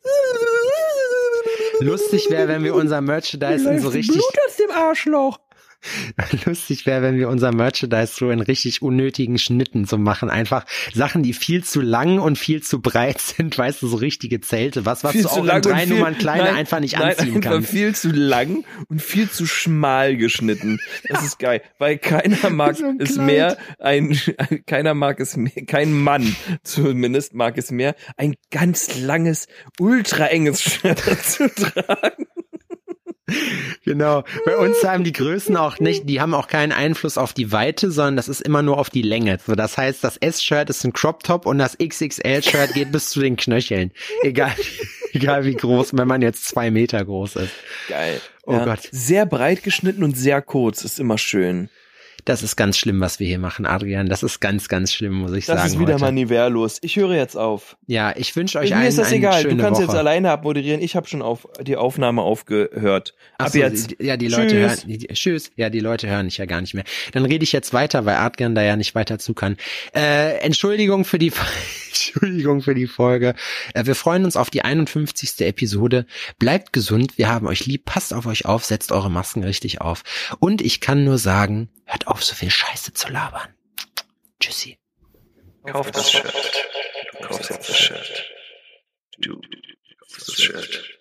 S4: Lustig wäre, wenn wir unser Merchandise in so richtig
S7: Blut aus dem Arschloch. [laughs]
S4: lustig wäre, wenn wir unser Merchandise so in richtig unnötigen Schnitten so machen. Einfach Sachen, die viel zu lang und viel zu breit [laughs] sind, weißt du, so richtige Zelte. Was, was
S5: Viel
S4: du
S5: zu
S4: auch in drei
S5: viel-
S4: Nummern kleiner
S5: nein,
S4: einfach nicht
S5: nein,
S4: anziehen
S5: einfach
S4: kannst.
S5: viel zu lang und viel zu schmal geschnitten. Das ist geil, weil keiner [laughs] mag
S4: So
S5: es
S4: Kleid.
S5: mehr, ein, keiner mag es mehr, kein Mann zumindest mag es mehr, ein ganz langes, ultra enges Shirt zu tragen. [laughs]
S4: Genau. Bei uns haben die Größen auch nicht, die haben auch keinen Einfluss auf die Weite, sondern das ist immer nur auf die Länge. So, das heißt, das S-Shirt ist ein Crop Top und das XXL-Shirt geht bis zu den Knöcheln. Egal, [laughs] egal wie groß, wenn man jetzt zwei Meter groß ist.
S5: Geil.
S4: Oh Gott.
S5: Sehr breit geschnitten und sehr kurz, ist immer schön.
S4: Das ist ganz schlimm, was wir hier machen, Adrian. Das ist ganz, ganz schlimm, muss ich
S5: Das
S4: sagen.
S5: ist wieder
S4: heute.
S5: mal niveaulos. Ich höre jetzt auf.
S4: Ja, ich wünsche euch
S5: Mir
S4: allen
S5: ist das egal. Du kannst
S4: Woche.
S5: jetzt alleine abmoderieren. Ich habe schon auf die Aufnahme aufgehört.
S4: Ach
S5: Ab
S4: so,
S5: jetzt.
S4: Ja, die Leute
S5: Tschüss.
S4: hören, die, tschüss. Ja, die Leute hören dich ja gar nicht mehr. Dann rede ich jetzt weiter, weil Adrian da ja nicht weiter zu kann. Äh, Entschuldigung für die, [laughs] Entschuldigung für die Folge. Äh, wir freuen uns auf die 51. Episode. Bleibt gesund. Wir haben euch lieb. Passt auf euch auf. Setzt eure Masken richtig auf. Und ich kann nur sagen, hört auf, so viel Scheiße zu labern. Tschüssi.
S8: Kauf das Shirt. Du kaufst jetzt das Shirt. Du kaufst das Shirt.